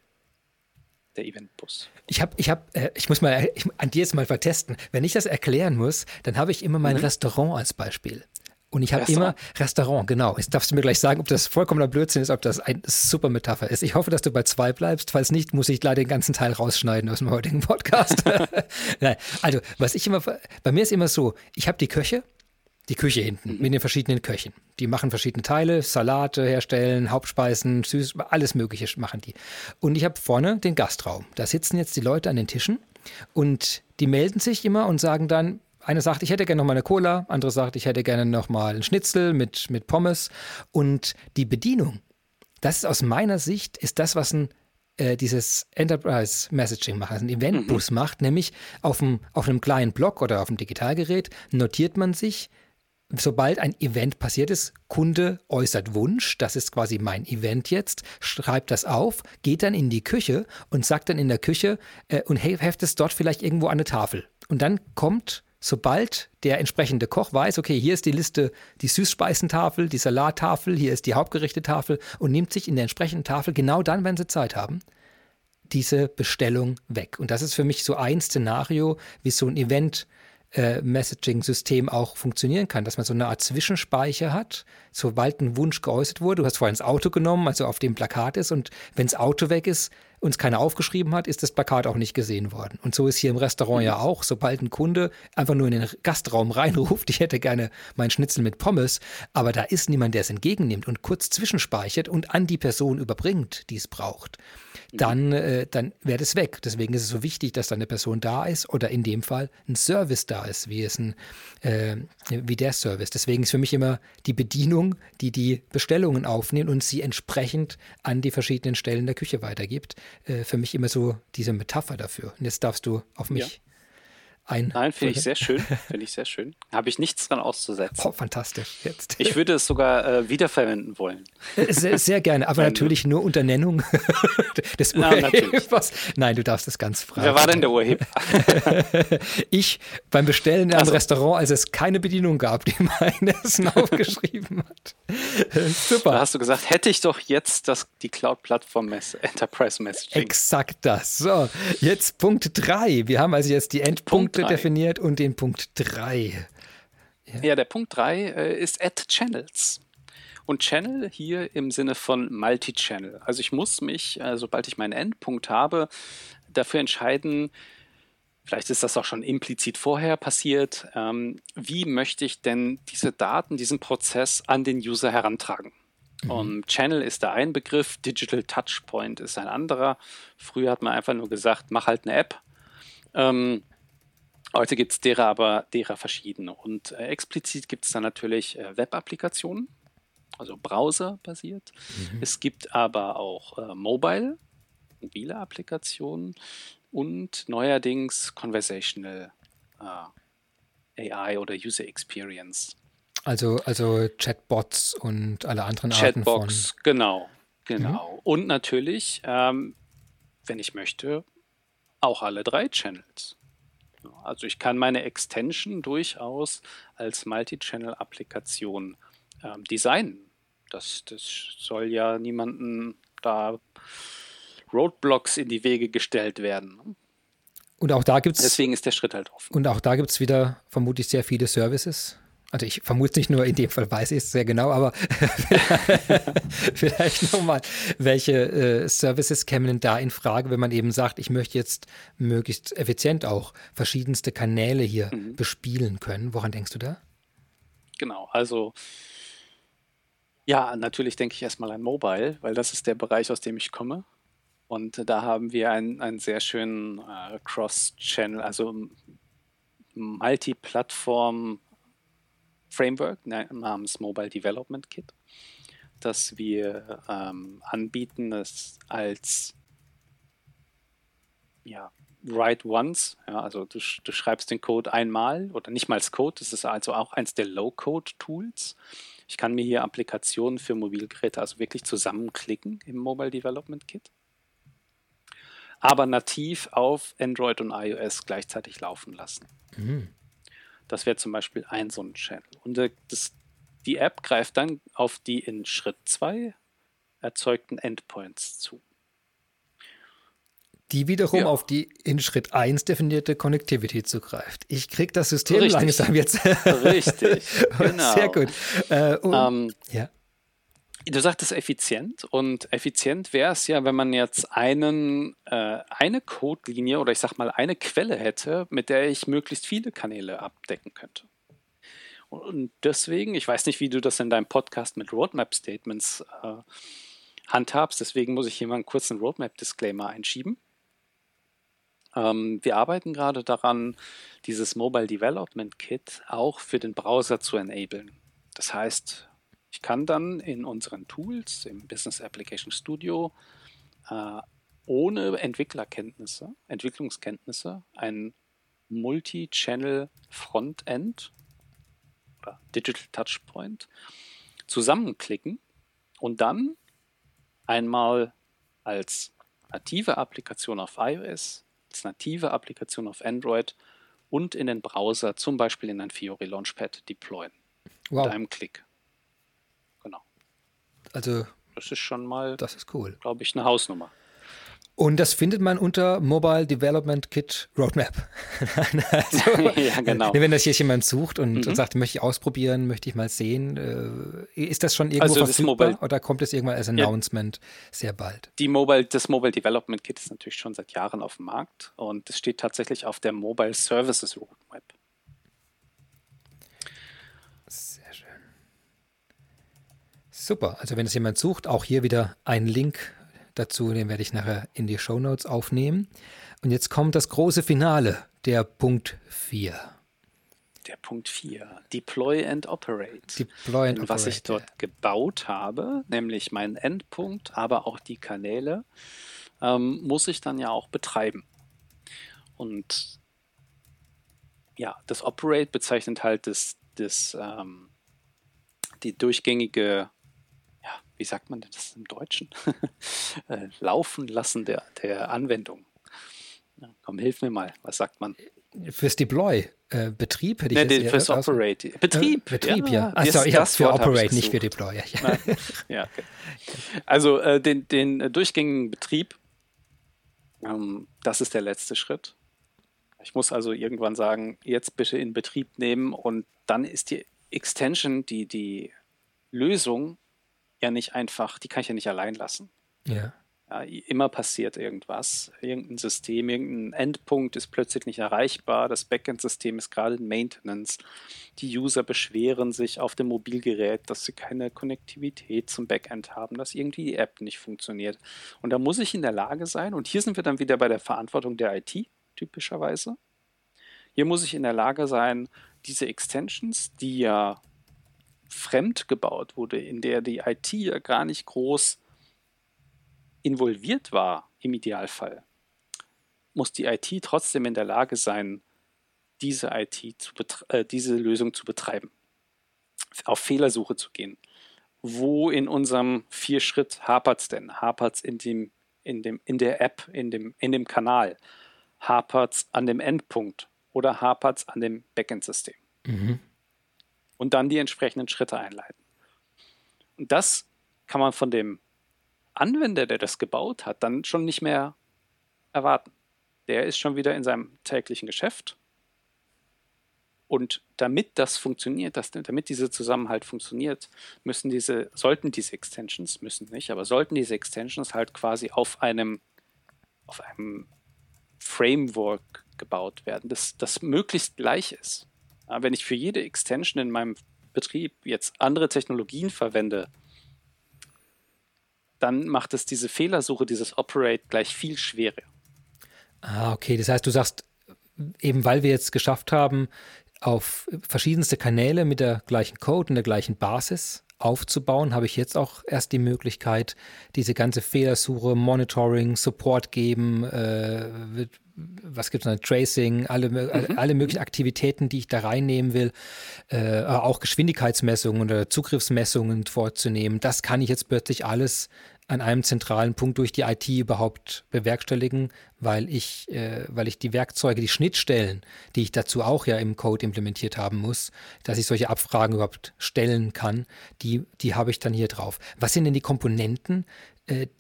[SPEAKER 2] der Eventbus.
[SPEAKER 1] Ich habe, ich habe, äh, ich muss mal ich, an dir jetzt mal vertesten. Wenn ich das erklären muss, dann habe ich immer mein mhm. Restaurant als Beispiel. Und ich habe immer Restaurant, genau. Jetzt darfst du mir gleich sagen, ob das vollkommener Blödsinn ist, ob das eine super Metapher ist. Ich hoffe, dass du bei zwei bleibst. Falls nicht, muss ich leider den ganzen Teil rausschneiden aus dem heutigen Podcast. Nein, also, was ich immer, bei mir ist immer so, ich habe die Köche, die Küche hinten, mhm. mit den verschiedenen Köchen. Die machen verschiedene Teile, Salate herstellen, Hauptspeisen, süß, alles Mögliche machen die. Und ich habe vorne den Gastraum. Da sitzen jetzt die Leute an den Tischen und die melden sich immer und sagen dann, eine sagt, ich hätte gerne noch mal eine Cola, andere sagt, ich hätte gerne noch mal einen Schnitzel mit, mit Pommes. Und die Bedienung, das ist aus meiner Sicht, ist das, was ein äh, dieses Enterprise Messaging macht, also ein Eventbus mhm. macht, nämlich auf, dem, auf einem kleinen Block oder auf dem Digitalgerät notiert man sich, sobald ein Event passiert ist, Kunde äußert Wunsch, das ist quasi mein Event jetzt, schreibt das auf, geht dann in die Küche und sagt dann in der Küche äh, und heftet es dort vielleicht irgendwo an eine Tafel. Und dann kommt sobald der entsprechende Koch weiß, okay, hier ist die Liste, die Süßspeisentafel, die Salattafel, hier ist die Hauptgerichtetafel und nimmt sich in der entsprechenden Tafel, genau dann, wenn sie Zeit haben, diese Bestellung weg. Und das ist für mich so ein Szenario, wie so ein Event äh, Messaging-System auch funktionieren kann, dass man so eine Art Zwischenspeicher hat, sobald ein Wunsch geäußert wurde. Du hast vorhin das Auto genommen, also auf dem Plakat ist, und wenn das Auto weg ist, uns keiner aufgeschrieben hat, ist das Plakat auch nicht gesehen worden. Und so ist hier im Restaurant ja auch, sobald ein Kunde einfach nur in den Gastraum reinruft, ich hätte gerne meinen Schnitzel mit Pommes, aber da ist niemand, der es entgegennimmt und kurz zwischenspeichert und an die Person überbringt, die es braucht, dann, äh, dann wäre das weg. Deswegen ist es so wichtig, dass da eine Person da ist oder in dem Fall ein Service da ist, wie es ein, äh, wie der Service. Deswegen ist für mich immer die Bedienung, die die Bestellungen aufnimmt und sie entsprechend an die verschiedenen Stellen der Küche weitergibt, äh, für mich immer so diese Metapher dafür. Und jetzt darfst du auf mich ein.
[SPEAKER 2] Nein, finde ich sehr schön. Finde ich sehr schön. Habe ich nichts dran auszusetzen.
[SPEAKER 1] Oh, fantastisch. Jetzt.
[SPEAKER 2] Ich würde es sogar äh, wiederverwenden wollen.
[SPEAKER 1] Äh, sehr, sehr gerne, aber natürlich nur unter Nennung des Urhebers. Nein, du darfst es ganz frei.
[SPEAKER 2] Wer war denn der Urheber?
[SPEAKER 1] ich beim Bestellen in einem also. Restaurant, als es keine Bedienung gab, die mein Essen aufgeschrieben hat.
[SPEAKER 2] Super. Da hast du gesagt, hätte ich doch jetzt das, die Cloud-Plattform Enterprise Messaging.
[SPEAKER 1] Exakt das. So, jetzt Punkt 3. Wir haben also jetzt die Endpunkte Punkte definiert und den Punkt 3.
[SPEAKER 2] Ja. ja, der Punkt 3 äh, ist Add Channels. Und Channel hier im Sinne von Multi-Channel. Also ich muss mich, äh, sobald ich meinen Endpunkt habe, dafür entscheiden, vielleicht ist das auch schon implizit vorher passiert, ähm, wie möchte ich denn diese Daten, diesen Prozess an den User herantragen. Mhm. Um, Channel ist da ein Begriff, Digital Touchpoint ist ein anderer. Früher hat man einfach nur gesagt, mach halt eine App. Ähm, Heute gibt es derer aber derer verschiedene. Und äh, explizit gibt es dann natürlich äh, Web-Applikationen, also Browser-basiert. Mhm. Es gibt aber auch äh, Mobile, mobile Applikationen und neuerdings Conversational äh, AI oder User Experience.
[SPEAKER 1] Also, also Chatbots und alle anderen
[SPEAKER 2] Arten von... Chatbox, genau, genau. Mhm. Und natürlich, ähm, wenn ich möchte, auch alle drei Channels. Also ich kann meine Extension durchaus als Multi-Channel-Applikation ähm, designen. Das, das soll ja niemanden da Roadblocks in die Wege gestellt werden.
[SPEAKER 1] Und auch da gibt es.
[SPEAKER 2] Deswegen ist der Schritt halt offen.
[SPEAKER 1] Und auch da gibt es wieder vermutlich sehr viele Services. Also ich vermute nicht nur in dem Fall weiß ich es sehr genau, aber vielleicht nochmal, welche äh, Services kämen denn da in Frage, wenn man eben sagt, ich möchte jetzt möglichst effizient auch verschiedenste Kanäle hier mhm. bespielen können. Woran denkst du da?
[SPEAKER 2] Genau, also ja, natürlich denke ich erstmal an Mobile, weil das ist der Bereich, aus dem ich komme. Und da haben wir einen, einen sehr schönen äh, Cross-Channel, also Multi-Plattform Framework ne, namens Mobile Development Kit, das wir ähm, anbieten, das als ja, Write Once, ja, also du, du, schreibst den Code einmal oder nicht mal als Code, das ist also auch eins der Low-Code-Tools. Ich kann mir hier Applikationen für Mobilgeräte also wirklich zusammenklicken im Mobile Development Kit, aber nativ auf Android und iOS gleichzeitig laufen lassen. Mhm. Das wäre zum Beispiel ein so ein Channel. Und äh, das, die App greift dann auf die in Schritt 2 erzeugten Endpoints zu
[SPEAKER 1] die wiederum ja. auf die in Schritt 1 definierte Connectivity zugreift. Ich kriege das System Richtig. langsam jetzt.
[SPEAKER 2] Richtig, genau.
[SPEAKER 1] Sehr gut.
[SPEAKER 2] Äh, um, ähm, ja. Du sagtest effizient und effizient wäre es ja, wenn man jetzt einen, äh, eine Codelinie oder ich sag mal eine Quelle hätte, mit der ich möglichst viele Kanäle abdecken könnte. Und deswegen, ich weiß nicht, wie du das in deinem Podcast mit Roadmap-Statements äh, handhabst, deswegen muss ich hier mal einen kurzen Roadmap-Disclaimer einschieben. Ähm, wir arbeiten gerade daran, dieses Mobile Development Kit auch für den Browser zu enablen. Das heißt, ich kann dann in unseren Tools, im Business Application Studio, äh, ohne Entwicklerkenntnisse, Entwicklungskenntnisse, ein Multi-Channel Frontend oder Digital Touchpoint zusammenklicken und dann einmal als native Applikation auf iOS als native Applikation auf Android und in den Browser, zum Beispiel in ein Fiori Launchpad, deployen. Wow. Mit einem Klick.
[SPEAKER 1] Also,
[SPEAKER 2] das ist schon mal,
[SPEAKER 1] das ist cool.
[SPEAKER 2] Glaube ich, eine Hausnummer.
[SPEAKER 1] Und das findet man unter Mobile Development Kit Roadmap.
[SPEAKER 2] also, ja, genau.
[SPEAKER 1] Wenn das hier jemand sucht und, mhm. sagt, möchte ich ausprobieren, möchte ich mal sehen, äh, ist das schon irgendwo also verfügbar Mobile, oder kommt es irgendwann als Announcement ja, sehr bald?
[SPEAKER 2] Die Mobile, das Mobile Development Kit ist natürlich schon seit Jahren auf dem Markt und es steht tatsächlich auf der Mobile Services Roadmap.
[SPEAKER 1] Sehr schön. Super, also wenn es jemand sucht, auch hier wieder ein Link dazu, den werde ich nachher in die Show Notes aufnehmen. Und jetzt kommt das große Finale, der Punkt 4.
[SPEAKER 2] Der Punkt 4, Deploy and Operate.
[SPEAKER 1] Deploy and
[SPEAKER 2] und was ich dort gebaut habe, nämlich meinen Endpunkt, aber auch die Kanäle, ähm, muss ich dann ja auch betreiben. Und ja, das Operate bezeichnet halt das, das, ähm, die durchgängige wie sagt man das im Deutschen? Äh, laufen lassen der, der Anwendung. Ja, komm, hilf mir mal. Was sagt man?
[SPEAKER 1] Fürs Deploy, äh, Betrieb hätte
[SPEAKER 2] ich nee, fürs Operate.
[SPEAKER 1] Betrieb. Äh, Betrieb, ja. ja. Achso, ich habe für Operate, nicht für Deploy.
[SPEAKER 2] Ja, ja okay. Also äh, den, den durchgängigen Betrieb, ähm, das ist der letzte Schritt. Ich muss also irgendwann sagen, jetzt bitte in Betrieb nehmen und dann ist die Extension, die, die Lösung ja nicht einfach, die kann ich ja nicht allein lassen.
[SPEAKER 1] Ja.
[SPEAKER 2] ja. Immer passiert irgendwas. Irgendein System, irgendein Endpunkt ist plötzlich nicht erreichbar. Das Backend-System ist gerade in Maintenance. Die User beschweren sich auf dem Mobilgerät, dass sie keine Konnektivität zum Backend haben, dass irgendwie die App nicht funktioniert. Und da muss ich in der Lage sein, und hier sind wir dann wieder bei der Verantwortung der IT, typischerweise. Hier muss ich in der Lage sein, diese Extensions, die ja fremd gebaut wurde, in der die IT ja gar nicht groß involviert war, im Idealfall, muss die IT trotzdem in der Lage sein, diese IT zu äh, diese Lösung zu betreiben, auf Fehlersuche zu gehen. Wo in unserem Vier-Schritt hapert es denn? Hapert es in, dem, in, dem, in der App, in dem, in dem Kanal? Hapert es an dem Endpunkt? Oder hapert es an dem Backend-System? Mhm und dann die entsprechenden Schritte einleiten. Und das kann man von dem Anwender, der das gebaut hat, dann schon nicht mehr erwarten. Der ist schon wieder in seinem täglichen Geschäft. Und damit das funktioniert, dass, damit dieser Zusammenhalt funktioniert, müssen diese, sollten diese Extensions, müssen nicht, aber sollten diese Extensions halt quasi auf einem, auf einem Framework gebaut werden, das, das möglichst gleich ist. Ja, wenn ich für jede Extension in meinem Betrieb jetzt andere Technologien verwende, dann macht es diese Fehlersuche, dieses Operate gleich viel schwerer.
[SPEAKER 1] Ah, okay. Das heißt, du sagst, eben weil wir jetzt geschafft haben, auf verschiedenste Kanäle mit der gleichen Code und der gleichen Basis aufzubauen, habe ich jetzt auch erst die Möglichkeit, diese ganze Fehlersuche, Monitoring, Support geben, äh, was gibt es noch, Tracing, alle, mhm. alle möglichen Aktivitäten, die ich da reinnehmen will, äh, auch Geschwindigkeitsmessungen oder Zugriffsmessungen vorzunehmen. Das kann ich jetzt plötzlich alles an einem zentralen Punkt durch die IT überhaupt bewerkstelligen, weil ich, äh, weil ich die Werkzeuge, die Schnittstellen, die ich dazu auch ja im Code implementiert haben muss, dass ich solche Abfragen überhaupt stellen kann, die, die habe ich dann hier drauf. Was sind denn die Komponenten,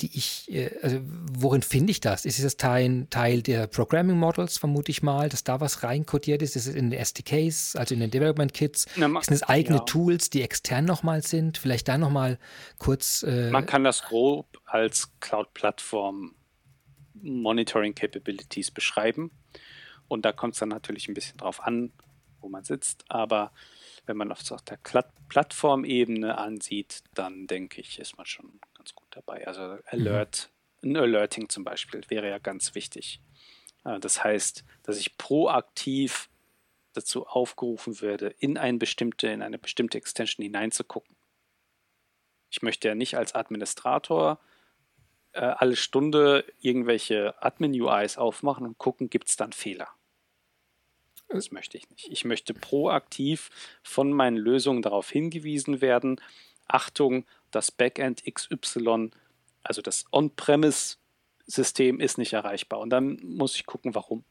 [SPEAKER 1] die ich, äh, also worin finde ich das? Ist es Teil, Teil der Programming Models, vermute ich mal, dass da was reinkodiert ist? Ist es in den SDKs, also in den Development Kits? Na, man, sind es eigene ja. Tools, die extern nochmal sind? Vielleicht da nochmal kurz.
[SPEAKER 2] Äh, man kann das grob als Cloud-Plattform Monitoring Capabilities beschreiben. Und da kommt es dann natürlich ein bisschen drauf an, wo man sitzt. Aber wenn man auf der Plattformebene ansieht, dann denke ich, ist man schon dabei. Also Alert, mhm. ein Alerting zum Beispiel wäre ja ganz wichtig. Äh, das heißt, dass ich proaktiv dazu aufgerufen werde, in eine bestimmte, in eine bestimmte Extension hineinzugucken. Ich möchte ja nicht als Administrator äh, alle Stunde irgendwelche Admin-UIs aufmachen und gucken, gibt es dann Fehler. Das möchte ich nicht. Ich möchte proaktiv von meinen Lösungen darauf hingewiesen werden. Achtung, das Backend XY, also das On-Premise-System ist nicht erreichbar. Und dann muss ich gucken, warum.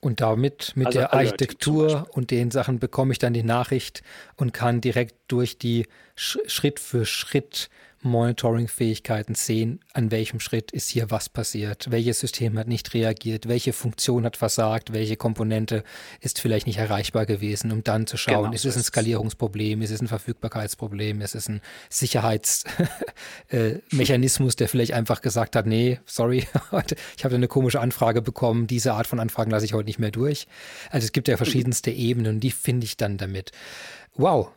[SPEAKER 1] Und damit mit also der Architektur und den Sachen bekomme ich dann die Nachricht und kann direkt durch die Schritt für Schritt Monitoring-Fähigkeiten sehen, an welchem Schritt ist hier was passiert, welches System hat nicht reagiert, welche Funktion hat versagt, welche Komponente ist vielleicht nicht erreichbar gewesen, um dann zu schauen, genau, ist es ein Skalierungsproblem, ist es ein Verfügbarkeitsproblem, ist es ein Sicherheitsmechanismus, äh, der vielleicht einfach gesagt hat, nee, sorry, ich habe eine komische Anfrage bekommen, diese Art von Anfragen lasse ich heute nicht mehr durch. Also es gibt ja verschiedenste Ebenen und die finde ich dann damit. Wow,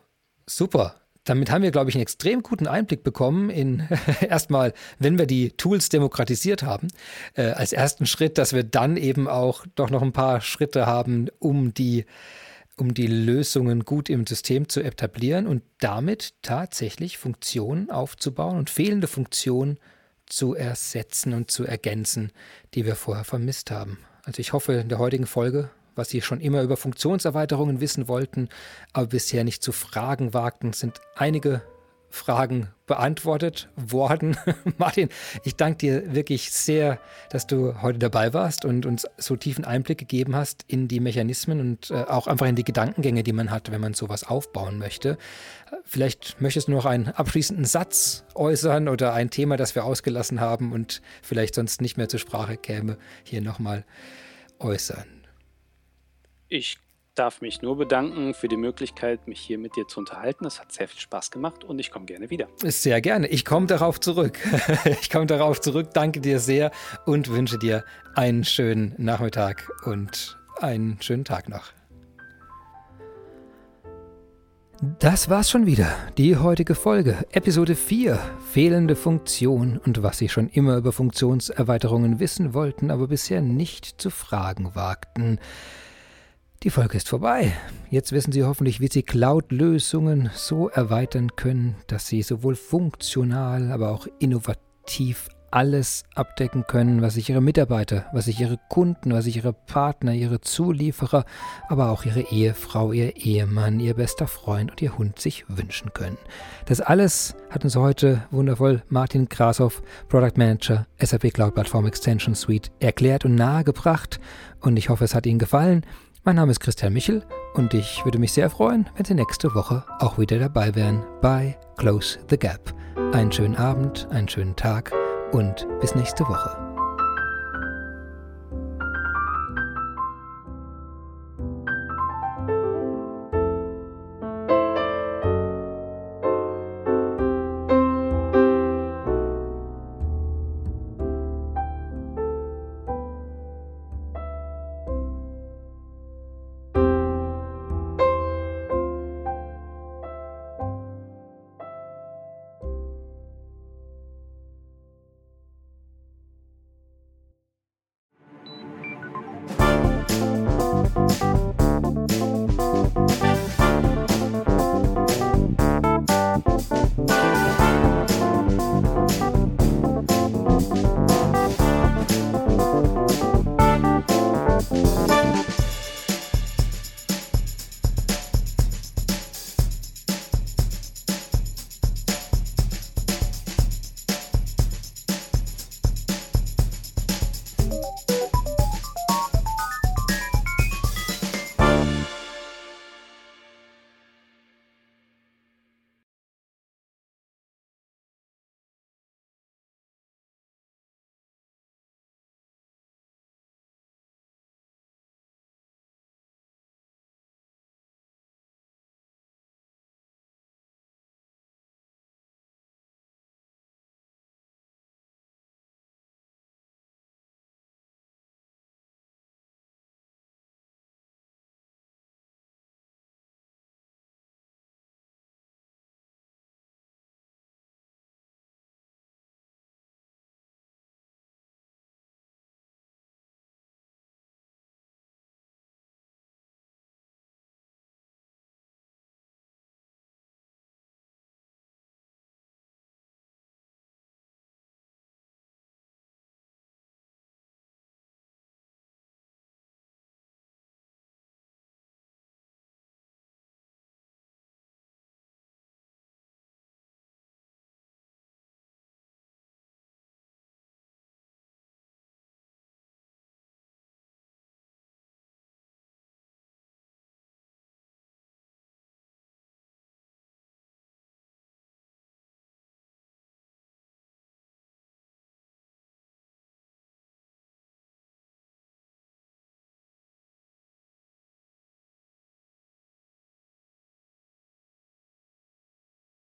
[SPEAKER 1] super. Damit haben wir, glaube ich, einen extrem guten Einblick bekommen in erstmal, wenn wir die Tools demokratisiert haben, äh, als ersten Schritt, dass wir dann eben auch doch noch ein paar Schritte haben, um die, um die Lösungen gut im System zu etablieren und damit tatsächlich Funktionen aufzubauen und fehlende Funktionen zu ersetzen und zu ergänzen, die wir vorher vermisst haben. Also ich hoffe, in der heutigen Folge was sie schon immer über Funktionserweiterungen wissen wollten, aber bisher nicht zu fragen wagten, sind einige Fragen beantwortet worden. Martin, ich danke dir wirklich sehr, dass du heute dabei warst und uns so tiefen Einblick gegeben hast in die Mechanismen und äh, auch einfach in die Gedankengänge, die man hat, wenn man sowas aufbauen möchte. Vielleicht möchtest du noch einen abschließenden Satz äußern oder ein Thema, das wir ausgelassen haben und vielleicht sonst nicht mehr zur Sprache käme, hier nochmal äußern.
[SPEAKER 2] Ich darf mich nur bedanken für die Möglichkeit, mich hier mit dir zu unterhalten. Es hat sehr viel Spaß gemacht und ich komme gerne wieder.
[SPEAKER 1] Sehr gerne. Ich komme darauf zurück. ich komme darauf zurück. Danke dir sehr und wünsche dir einen schönen Nachmittag und einen schönen Tag noch. Das war's schon wieder, die heutige Folge, Episode 4, fehlende Funktion und was Sie schon immer über Funktionserweiterungen wissen wollten, aber bisher nicht zu fragen wagten. Die Folge ist vorbei. Jetzt wissen Sie hoffentlich, wie Sie Cloud-Lösungen so erweitern können, dass sie sowohl funktional, aber auch innovativ alles abdecken können, was sich Ihre Mitarbeiter, was sich Ihre Kunden, was sich Ihre Partner, Ihre Zulieferer, aber auch Ihre Ehefrau, Ihr Ehemann, Ihr bester Freund und Ihr Hund sich wünschen können. Das alles hat uns heute wundervoll Martin Grashoff, Product Manager SAP Cloud Platform Extension Suite, erklärt und nahegebracht und ich hoffe, es hat Ihnen gefallen. Mein Name ist Christian Michel Und ich würde mich sehr freuen, wenn Sie nächste Woche auch wieder dabei wären bei Close the Gap. Einen schönen Abend, einen schönen Tag und bis nächste Woche.